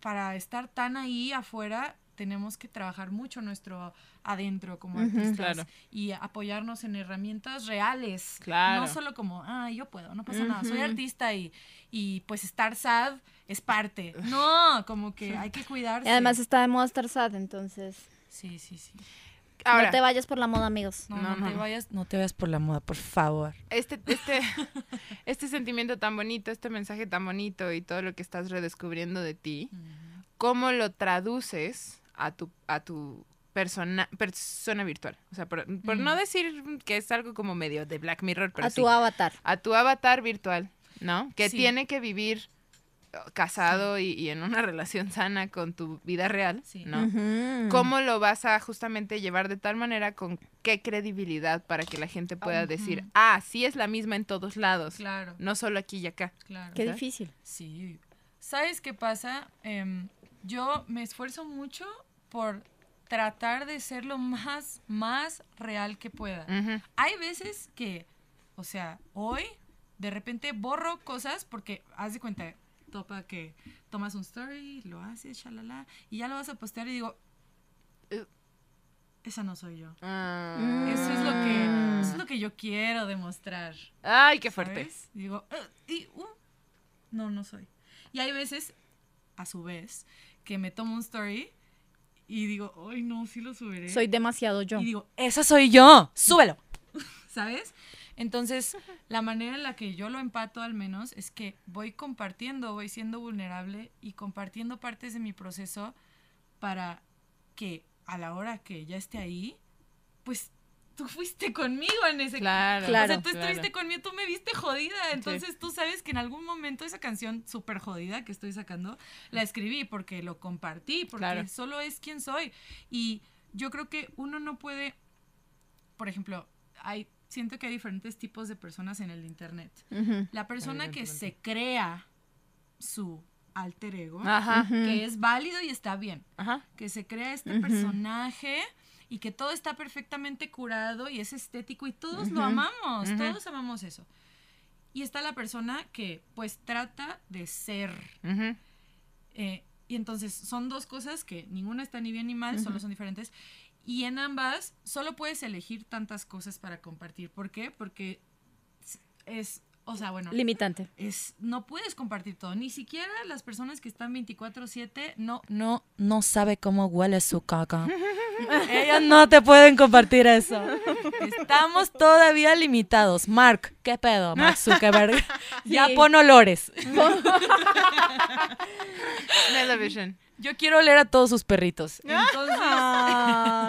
para estar tan ahí afuera, tenemos que trabajar mucho nuestro adentro como Ujú. artistas Claro. y apoyarnos en herramientas reales. Claro. No solo como, ah, yo puedo, no pasa nada, soy artista y, y pues estar sad es parte. No, como que hay que cuidarse. Y además está de moda estar sad, entonces. Sí, sí, sí. Ahora, No te vayas por la moda, amigos. No, No, no, no, te vayas, no te vayas por la moda, por favor. este, este, este sentimiento tan bonito, este mensaje tan bonito y todo lo que estás redescubriendo de ti, ¿cómo lo traduces a tu, a tu persona, persona virtual? O sea, por, por no decir que es algo como medio de Black Mirror, pero a sí. tu avatar. a tu avatar virtual, ¿no? Que Sí. tiene que vivir casado y, y en una relación sana con tu vida real, Sí. ¿no? ¿Cómo lo vas a justamente llevar de tal manera con qué credibilidad para que la gente pueda decir, ah, sí es la misma en todos lados, Claro, no solo aquí y acá? claro. Qué difícil. Sí. ¿Sabes qué pasa? Em, yo me esfuerzo mucho por tratar de ser lo más, más real que pueda. Hay veces que, o sea, hoy de repente borro cosas porque haz de cuenta, topa que tomas un story, lo haces, shalala, y ya lo vas a postear y digo, "Eh, esa no soy yo. Ah. Eso es lo que, eso es lo que yo quiero demostrar. Ay, qué fuerte. ¿sabes? Digo, "Eh", y, uh, no, no soy. Y hay veces, a su vez, que me tomo un story y digo, ay, no, sí lo subiré. Soy demasiado yo. Y digo, esa soy yo, súbelo. ¿Sabes? Entonces, la manera en la que yo lo empato al menos es que voy compartiendo, voy siendo vulnerable y compartiendo partes de mi proceso para que a la hora que ya esté ahí, pues tú fuiste conmigo en ese Claro, O Claro. sea, tú estuviste conmigo, tú me viste jodida. Entonces tú sabes que en algún momento esa canción súper jodida que estoy sacando, la escribí porque lo compartí, porque Claro. solo es quien soy. Y yo creo que uno no puede, por ejemplo, hay, siento que hay diferentes tipos de personas en el Internet. La persona que se crea su alter ego, Ajá, que es válido y está bien ajá. que se crea este personaje y que todo está perfectamente curado y es estético y todos lo amamos, todos amamos eso. Y está la persona que pues trata de ser. Eh, y entonces son dos cosas que ninguna está ni bien ni mal, solo son diferentes. Y en ambas solo puedes elegir tantas cosas para compartir. ¿Por qué? Porque es- o sea, bueno, Limitante. es no puedes compartir todo, ni siquiera las personas que están 24/7 no no no sabe cómo huele su caca. Ellos no te pueden compartir eso. Estamos todavía limitados. Mark, ¿qué pedo? Mark Zuckerberg. Ya Sí. pon olores. Television. Yo quiero oler a todos sus perritos. Entonces,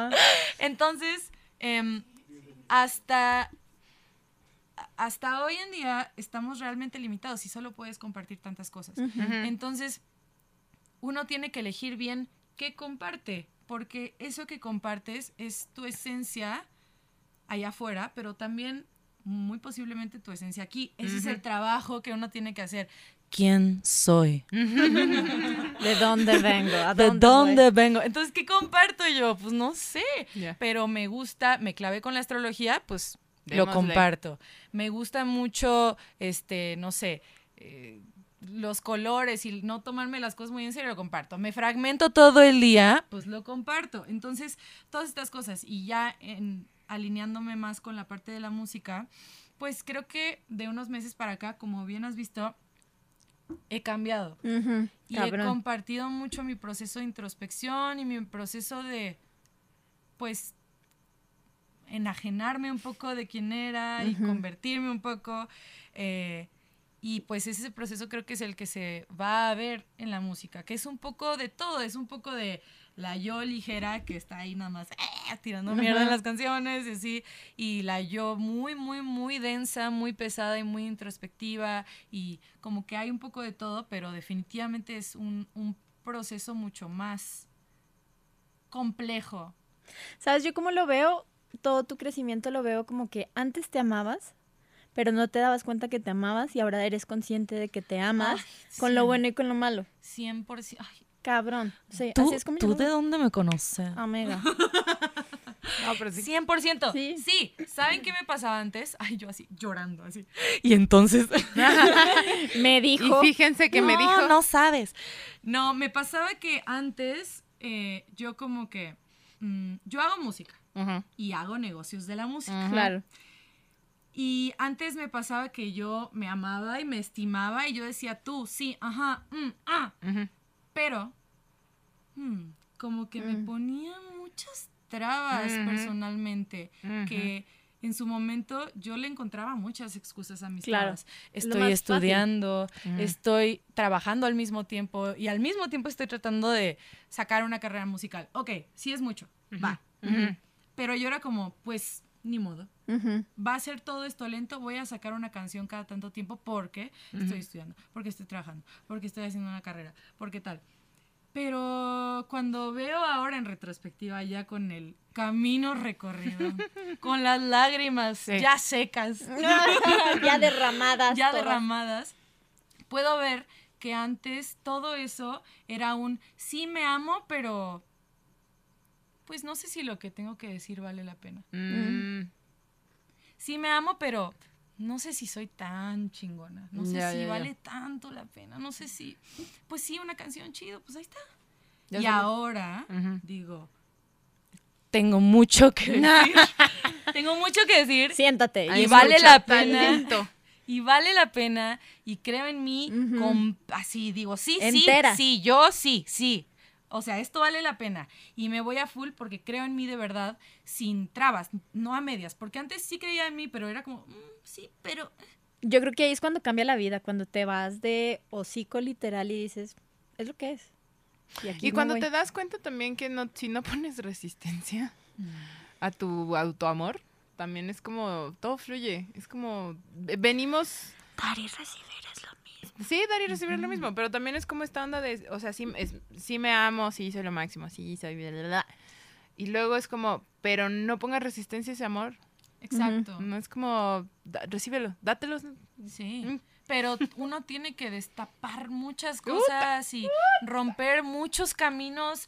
Entonces, em, hasta, hasta hoy en día estamos realmente limitados y solo puedes compartir tantas cosas. Entonces, uno tiene que elegir bien qué comparte, porque eso que compartes es tu esencia allá afuera, pero también muy posiblemente tu esencia aquí. Ese es el trabajo que uno tiene que hacer. ¿Quién soy? ¿De dónde vengo? ¿A ¿De dónde voy? vengo? Entonces, ¿qué comparto yo? Pues no sé. Pero me gusta, me clavé con la astrología, pues lo comparto. Me gusta mucho, este, no sé, eh, los colores y no tomarme las cosas muy en serio, lo comparto. Me fragmento todo el día, pues lo comparto. Entonces, todas estas cosas y ya en, alineándome más con la parte de la música, pues creo que de unos meses para acá, como bien has visto, he cambiado. Y he compartido mucho mi proceso de introspección y mi proceso de, pues, enajenarme un poco de quién era y convertirme un poco. eh, y pues ese proceso creo que es el que se va a ver en la música, que es un poco de todo, es un poco de la yo ligera que está ahí nada más eh, tirando mierda en las canciones y así, y la yo muy, muy, muy densa, muy pesada y muy introspectiva, y como que hay un poco de todo, pero definitivamente es un, un proceso mucho más complejo. ¿Sabes? Yo como lo veo, todo tu crecimiento lo veo como que antes te amabas, pero no te dabas cuenta que te amabas y ahora eres consciente de que te amas Ay, con lo bueno y con lo malo. 100%. Ay, Cabrón. Sí, ¿Tú, así es como yo ¿tú lo de dónde me conoces? Amiga. No, pero sí. 100%. Sí. Sí. ¿Saben qué me pasaba antes? Ay, yo así, llorando, así. Y entonces... Me Y dijo. fíjense que me dijo. No sabes. No, me pasaba que antes eh, yo como que... mm, yo hago música Ujú. y hago negocios de la música. Claro. Y antes me pasaba que yo me amaba y me estimaba y yo decía, tú, sí, ajá, mm, ah. Ujú. Pero, mm, como que me Mm. ponía muchas trabas personalmente, que en su momento yo le encontraba muchas excusas a mis Claro, trabas. Estoy estudiando, Ujú. estoy trabajando al mismo tiempo y al mismo tiempo estoy tratando de sacar una carrera musical. Ok, sí es mucho, va. Pero yo era como, pues, ni modo. Va a ser todo esto lento, voy a sacar una canción cada tanto tiempo porque estoy estudiando, porque estoy trabajando, porque estoy haciendo una carrera, porque tal. Pero cuando veo ahora en retrospectiva, ya con el camino recorrido, con las lágrimas Sí. ya secas, ya derramadas. ya todas. derramadas, puedo ver que antes todo eso era un sí me amo, pero pues no sé si lo que tengo que decir vale la pena. Mm. Sí me amo, pero no sé si soy tan chingona. No sé Ya, si ya, ya. vale tanto la pena. No sé si, pues sí, una canción chido, pues ahí está. Ya y salió. ahora digo, tengo mucho que decir. tengo mucho que decir. Siéntate. Y vale la pena. talento. Y vale la pena. Y creo en mí. Ujú. con- así digo, sí, Entera. sí, sí, yo sí, sí. O sea, esto vale la pena. Y me voy a full porque creo en mí de verdad, sin trabas, no a medias. Porque antes sí creía en mí, pero era como, "Mm, sí, pero. Yo creo que ahí es cuando cambia la vida, cuando te vas de hocico literal y dices, es lo que es. Y, aquí Y me cuando voy. te das cuenta también que no, si no pones resistencia Mm. a tu autoamor, también es como, todo fluye. Es como, ve- venimos... Dar y recibir es. Sí, dar y recibir lo mismo, pero también es como esta onda de, o sea, sí, es, sí me amo, sí soy lo máximo, sí soy... bla, bla, bla. Y luego es como, pero no pongas resistencia a ese amor. Exacto. No es como, da- recíbelo, dátelos. Sí. Mm. Pero uno tiene que destapar muchas cosas y romper muchos caminos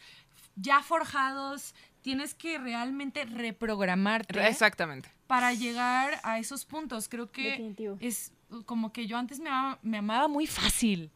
ya forjados. Tienes que realmente reprogramarte Exactamente. para llegar a esos puntos. Creo que Definitivo. es como que yo antes me amaba, me amaba muy fácil.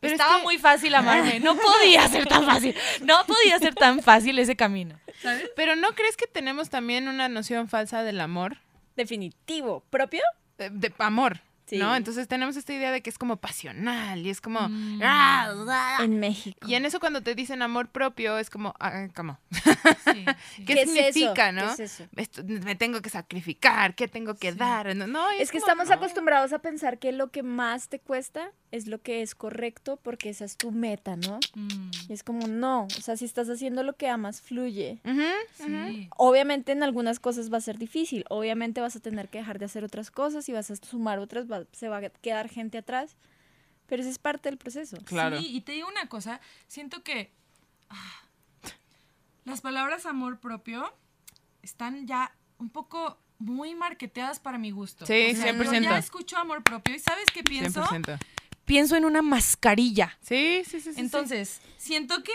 Pero es Estaba que- muy fácil amarme. No podía ser tan fácil. No podía ser tan fácil ese camino. ¿Sabes? Pero ¿no crees que tenemos también una noción falsa del amor? Definitivo. ¿Propio? De, de amor, Sí. ¿no? Entonces tenemos esta idea de que es como pasional y es como... Mm. "Ah, ah". En México. Y en eso cuando te dicen amor propio es como, ah, ¿cómo? Sí, sí. ¿Qué, ¿Qué es significa, eso? no? ¿Qué es eso? Esto- me tengo que sacrificar, ¿qué tengo que dar? No, no, Es que como, estamos no. acostumbrados a pensar que lo que más te cuesta es lo que es correcto porque esa es tu meta, ¿no? Mm, Y es como, no, o sea, si estás haciendo lo que amas, fluye. Sí. Obviamente en algunas cosas va a ser difícil, obviamente vas a tener que dejar de hacer otras cosas y vas a sumar otras, va- se va a quedar gente atrás, pero eso es parte del proceso. Claro. Sí, y te digo una cosa, siento que ah, las palabras amor propio están ya un poco muy marketeadas para mi gusto. Sí, O sea, yo 100%. ya escucho amor propio y ¿sabes qué pienso? 100%. Pienso en una mascarilla. Sí, sí, sí, sí, sí. Entonces, siento que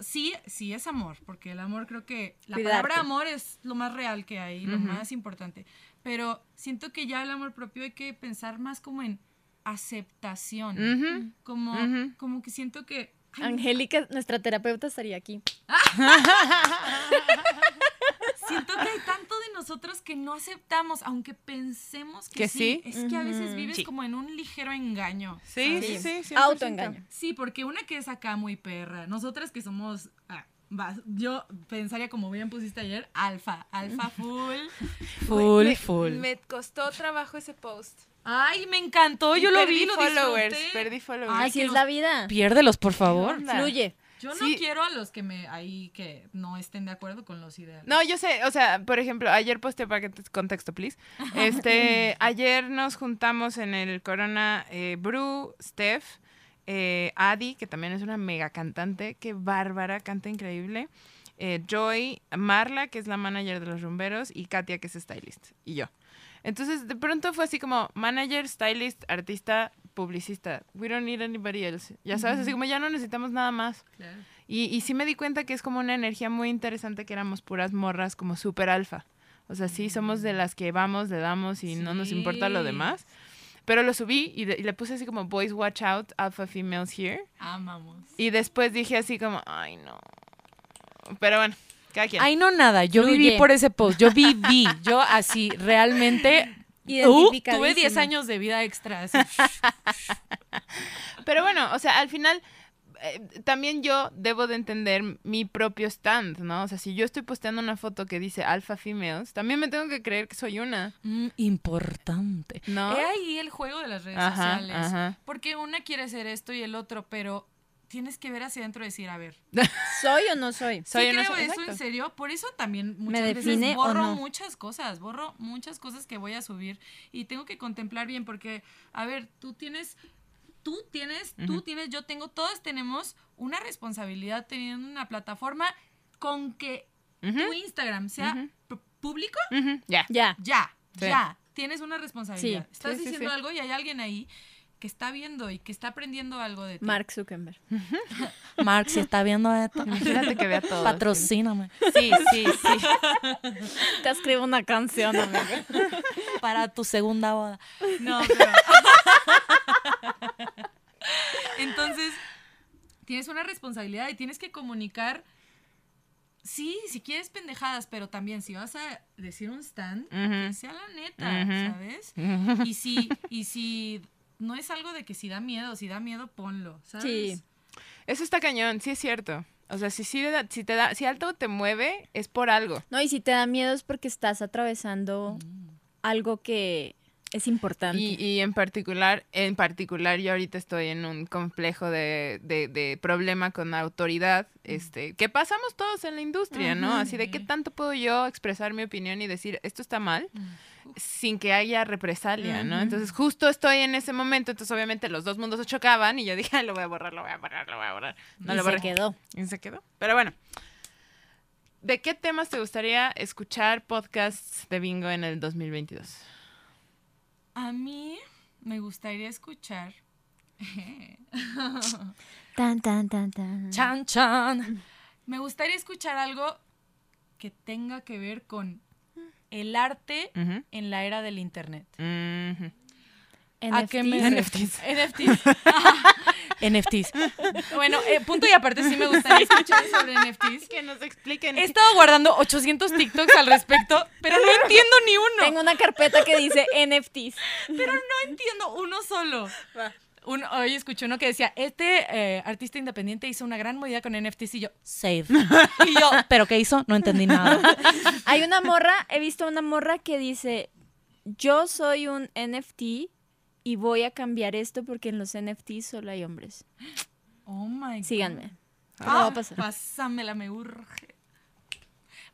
sí, sí es amor, porque el amor creo que la Cuidarte. palabra amor es lo más real que hay, lo Ujú. más importante. Pero siento que ya el amor propio hay que pensar más como en aceptación. Como, como que siento que. ay, Angélica, nuestra terapeuta, estaría aquí. siento que hay tanto nosotros que no aceptamos, aunque pensemos que, Que sí. sí. Es que a veces vives Sí. como en un ligero engaño. Sí, sí, sí. 100%. Autoengaño. Sí, porque una que es acá muy perra, nosotras que somos, ah, yo pensaría como bien pusiste ayer, alfa, alfa full. Full, Me- full. Me costó trabajo ese post. Ay, me encantó, yo Y lo perdí vi, lo followers, disfruté. perdí followers. Ay, Así es nos- la vida. Piérdelos, por favor. Fluye. Yo no quiero a los que me ahí que no estén de acuerdo con los ideales. No, yo sé, o sea, por ejemplo, ayer posté para que te contexto, please. Este, ayer nos juntamos en el Corona eh, Bru, Steph, eh, Adi, que también es una mega cantante, que bárbara, canta increíble. eh, Joy, Marla, que es la manager de los rumberos, y Katia, que es stylist, y yo. Entonces, de pronto fue así como manager, stylist, artista, publicista. We don't need anybody else. Ya sabes, así como ya no necesitamos nada más. Claro. Y, y sí me di cuenta que es como una energía muy interesante que éramos puras morras como súper alfa. O sea, sí somos de las que vamos, le damos y no nos importa lo demás. Pero lo subí y, de- y le puse así como Boys Watch Out, Alpha Females Here. Amamos. Y después dije así como, ay no. Pero bueno, cada quien. Ay, no nada, yo Fluye. viví por ese post, yo viví, yo así realmente uh, tuve 10 Identificadísima. años de vida extra. así. Pero bueno, o sea, al final eh, también yo debo de entender mi propio stand, ¿no? O sea, si yo estoy posteando una foto que dice alpha females, también me tengo que creer que soy una, Mm, importante. ¿no? He ahí el juego de las redes Ajá, sociales. ajá. Porque una quiere ser esto y el otro, pero tienes que ver hacia adentro y decir, a ver, ¿Soy o no soy? Soy sí o no creo soy- eso exacto. en serio. Por eso también muchas veces borro no? muchas cosas, borro muchas cosas que voy a subir y tengo que contemplar bien porque, a ver, tú tienes, tú tienes, tú tienes, yo tengo, todos tenemos una responsabilidad teniendo una plataforma con que tu Instagram sea pu- público, ya. Ya. ya, Sí. ya, tienes una responsabilidad. Sí, Estás sí, diciendo algo y hay alguien ahí que está viendo y que está aprendiendo algo de ti. Mark Zuckerberg. Mark, si está viendo esto, Imagínate que vea todo. patrocíname. Sí, sí, sí. Te escribo una canción, amiga. para tu segunda boda. No, pero... Entonces, tienes una responsabilidad y tienes que comunicar. Sí, si quieres pendejadas, pero también si vas a decir un stand, que sea la neta. ¿sabes? Y si, y si no es algo de que si da miedo, si da miedo, ponlo, ¿sabes? Sí. Eso está cañón, sí es cierto. O sea, si, da- si te da, si algo te mueve, es por algo. No, y si te da miedo es porque estás atravesando algo que es importante. Y, y en particular, en particular, yo ahorita estoy en un complejo de, de, de problema con la autoridad, este, que pasamos todos en la industria, ¿no? Así de qué tanto puedo yo expresar mi opinión y decir esto está mal Mm. Sin que haya represalia, ¿no? Entonces justo estoy en ese momento, entonces obviamente los dos mundos se chocaban y yo dije, "Ay, lo voy a borrar, lo voy a borrar, lo voy a borrar. No Y lo se borré. quedó. Y se quedó. Pero bueno. ¿De qué temas te gustaría escuchar podcasts de bingo en el 2022? A mí me gustaría escuchar. Tan, tan, tan, tan. Chan, chan. Me gustaría escuchar algo que tenga que ver con el arte en la era del internet. ¿A qué me NFTs. NFTs. NFTs. Bueno, eh, punto y aparte sí me gustaría escuchar sobre NFTs. Que nos expliquen. He estado guardando 800 TikToks al respecto, pero no entiendo ni uno. Tengo una carpeta que dice NFTs. Pero no entiendo uno solo. Un- hoy escuché uno que decía, este eh, artista independiente hizo una gran movida con NFTs y yo, save. Y yo, ¿pero qué hizo? No entendí nada. Hay una morra, he visto una morra que dice, yo soy un NFT y voy a cambiar esto porque en los NFTs solo hay hombres. Oh my God. Síganme. Ah, va a pasar. pásamela, me urge.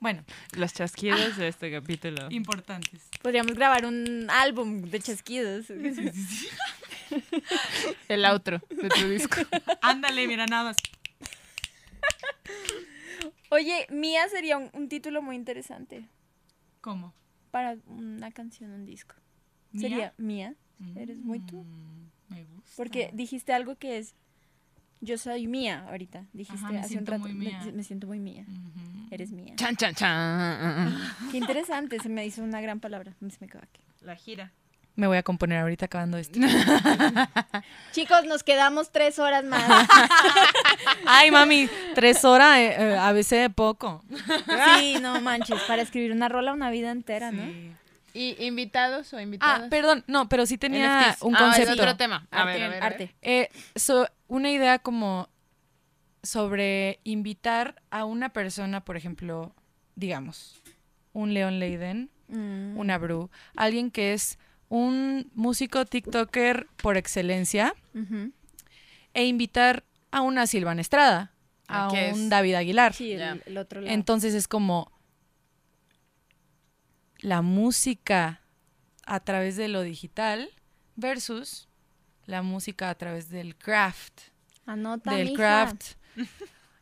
Bueno, Los chasquidos de este capítulo. importantes. Podríamos grabar un álbum de chasquidos. El outro de tu disco. Ándale, mira, nada más. Oye, Mía sería un, un título muy interesante ¿Cómo? para una canción, un disco. ¿Mía? Sería Mía, eres muy tú. Mm, Me gusta. Porque dijiste algo que es, yo soy Mía ahorita. Dijiste Ajá, me hace un rato, muy me- mía. Me, siento muy Mía. Eres Mía. Chan, chan, chan. Qué interesante, se me hizo una gran palabra. Se me quedó aquí. La gira. Me voy a componer ahorita acabando esto. Chicos, nos quedamos tres horas más. Ay, mami, tres horas, eh, eh, a veces poco. Sí, no manches, para escribir una rola una vida entera, ¿no? Sí. ¿Y invitados o invitadas? Ah, perdón, no, pero sí tenía NFTs. un Ah, es concepto. otro tema. A Arte, ver, a ver, a ver. arte. Eh, so- una idea como sobre invitar a una persona, por ejemplo, digamos, un Leon Leiden, Mm. una Bru, alguien que es un músico TikToker por excelencia, e invitar a una Silvana Estrada, Ah, a un es- David Aguilar. Sí, el, otro lado. Entonces es como la música a través de lo digital versus la música a través del craft, Anota, del mija. craft.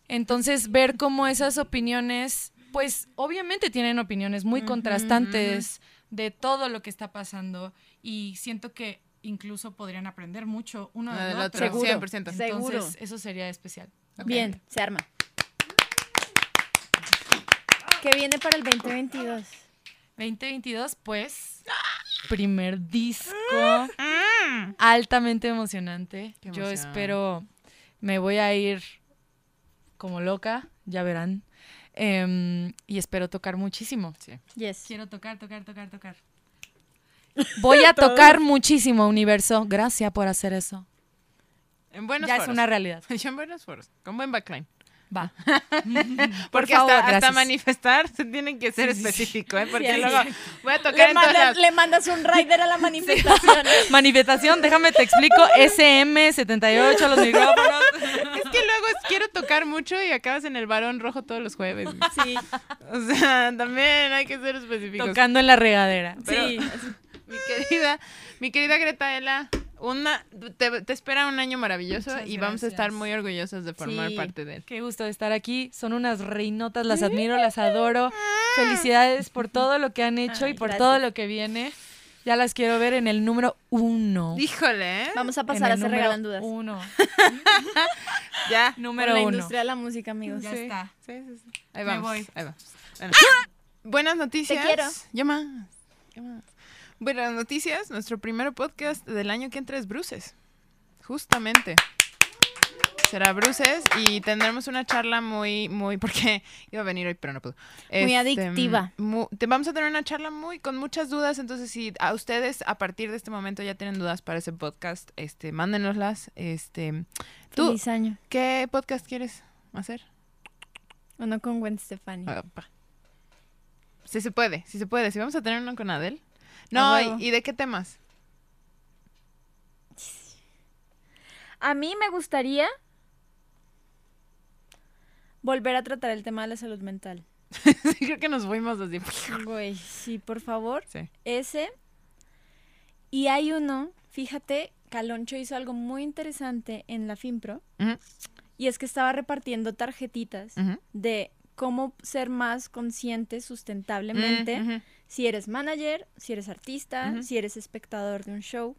Entonces ver cómo esas opiniones, pues obviamente tienen opiniones muy contrastantes de todo lo que está pasando y siento que incluso podrían aprender mucho uno del otro. otro, Seguro. 100%. Seguro. Entonces eso sería especial. Bien, se arma. ¿Qué viene para el 2022? 2022, pues, primer disco Mm. altamente emocionante. Qué Yo espero, me voy a ir como loca, ya verán. Em, y espero tocar muchísimo. Sí. Yes. Quiero tocar, tocar, tocar, tocar. Voy a tocar muchísimo, universo. Gracias por hacer eso. En buenos ya foros. es una realidad. Yo en buenos foros, con buen backline. Va. Porque favor, hasta, hasta manifestar se tienen que ser Sí, específico, ¿eh? Porque Sí, luego voy a tocar Le, en todas las- le mandas un rider a la manifestación. Manifestación, déjame te explico. SM78, los micrófonos. Es que luego es- quiero tocar mucho y acabas en el varón rojo todos los jueves. Sí, O sea, también hay que ser específicos. Tocando en la regadera. Pero- sí. Mi querida, mi querida Gretaela, una, te, te espera un año maravilloso Muchas y vamos a estar muy orgullosos de formar Sí. parte de él. Qué gusto de estar aquí. Son unas reinotas, las admiro, las adoro. Felicidades por todo lo que han hecho y por gracias. todo lo que viene. Ya las quiero ver en el número uno. Híjole, ¿eh? Vamos a pasar a Se número Regalan Dudas. Uno. Ya. Número la uno. industria de la música, amigos. Ya Sí, está. Sí, sí, sí. Ahí Me vamos. voy. Ahí vamos. Bueno. Buenas noticias. quiero. Ya más. ya más. Buenas noticias. Nuestro primer podcast del año que entra es Bruces. Justamente. Será Bruces y tendremos una charla muy, muy, porque iba a venir hoy, pero no puedo. Muy adictiva. mu- te- vamos a tener una charla muy, con muchas dudas, entonces si a ustedes a partir de este momento ya tienen dudas para ese podcast, este, mándenoslas. Este, tú, Feliz año. ¿qué podcast quieres hacer? Uno con Gwen Stefani. Ah. Sí se puede, sí se puede. Si vamos a tener uno con Adele. No. ¿y, y de qué temas? A mí me gustaría volver a tratar el tema de la salud mental. Creo que nos fuimos así. Güey, sí, por favor. Sí. Ese. Y hay uno, fíjate, Caloncho hizo algo muy interesante en la FinPro. Ujú, Y es que estaba repartiendo tarjetitas de cómo ser más consciente sustentablemente Mm, si eres manager, si eres artista, si eres espectador de un show.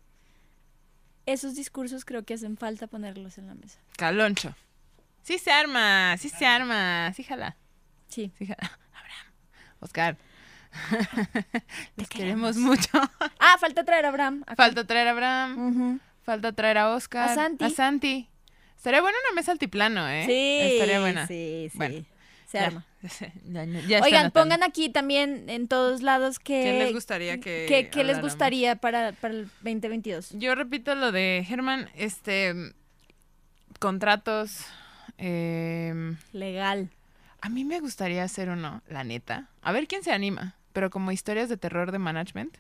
Esos discursos creo que hacen falta ponerlos en la mesa. Caloncho. Sí se arma, sí se arma. Sí, jala. Sí. Sí, jala. Abraham. Oscar. Les queremos. queremos mucho. Ah, falta traer a Abraham. acá. Falta traer a Abraham. Falta traer a Oscar. A Santi. A Santi. Estaría buena una mesa altiplano, ¿eh? Sí. Estaría buena. Sí, sí. Bueno, Se Ya, arma. ya, ya, Oigan, pongan aquí también en todos lados que... ¿Qué les gustaría que ¿Qué, qué les gustaría para, para el 2022? Yo repito lo de Germán, este contratos. Eh, Legal. a mí me gustaría hacer uno, la neta. A ver quién se anima. Pero como historias de terror de management.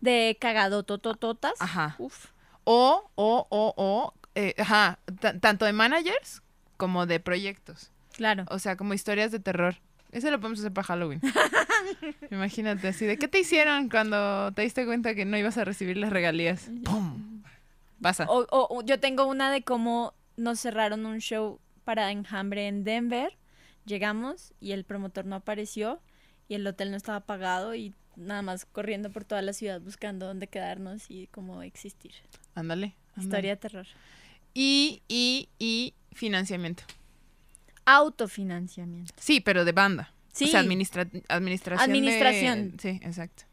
De cagado totototas. Ajá. Uf. O, o, o, o, eh, ajá, ta- tanto de managers como de proyectos. Claro. O sea, como historias de terror. Ese lo podemos hacer para Halloween. Imagínate así, ¿de qué te hicieron cuando te diste cuenta que no ibas a recibir las regalías? ¡Pum! Pasa. O, o- o yo tengo una de cómo nos cerraron un show para Enjambre en Denver. Llegamos y el promotor no apareció y el hotel no estaba pagado y nada más corriendo por toda la ciudad buscando dónde quedarnos y cómo existir. Ándale. Historia de terror. Y, y, y financiamiento. Autofinanciamiento. Sí, pero de banda. Sí. O sea, administra- administración. de- Administración. Sí, exacto.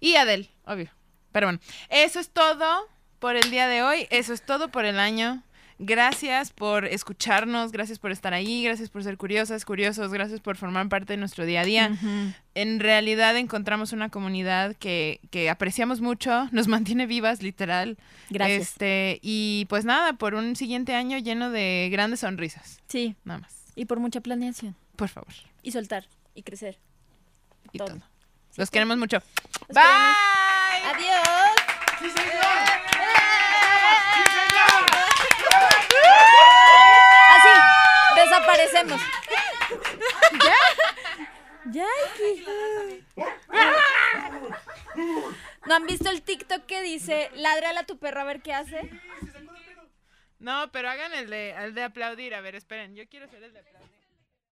Y Adel, obvio. Pero bueno, eso es todo por el día de hoy. Eso es todo por el año. Gracias por escucharnos, gracias por estar ahí, gracias por ser curiosas, curiosos, gracias por formar parte de nuestro día a día. En realidad encontramos una comunidad que, que apreciamos mucho, nos mantiene vivas, literal. Gracias. Este, y pues nada, por un siguiente año lleno de grandes sonrisas. Sí, Nada más. y por mucha planeación. Por favor. Y soltar. Y crecer. Y Todo. todo. Sí, Los sí. queremos mucho. Los Bye. queremos. Adiós. Así, ¿Ya? ¿Ya? ¿No han visto el TikTok que dice, ladrale a tu perro a ver qué hace? No, pero hagan el de, el de aplaudir. A ver, esperen. Yo quiero ser el de aplaudir.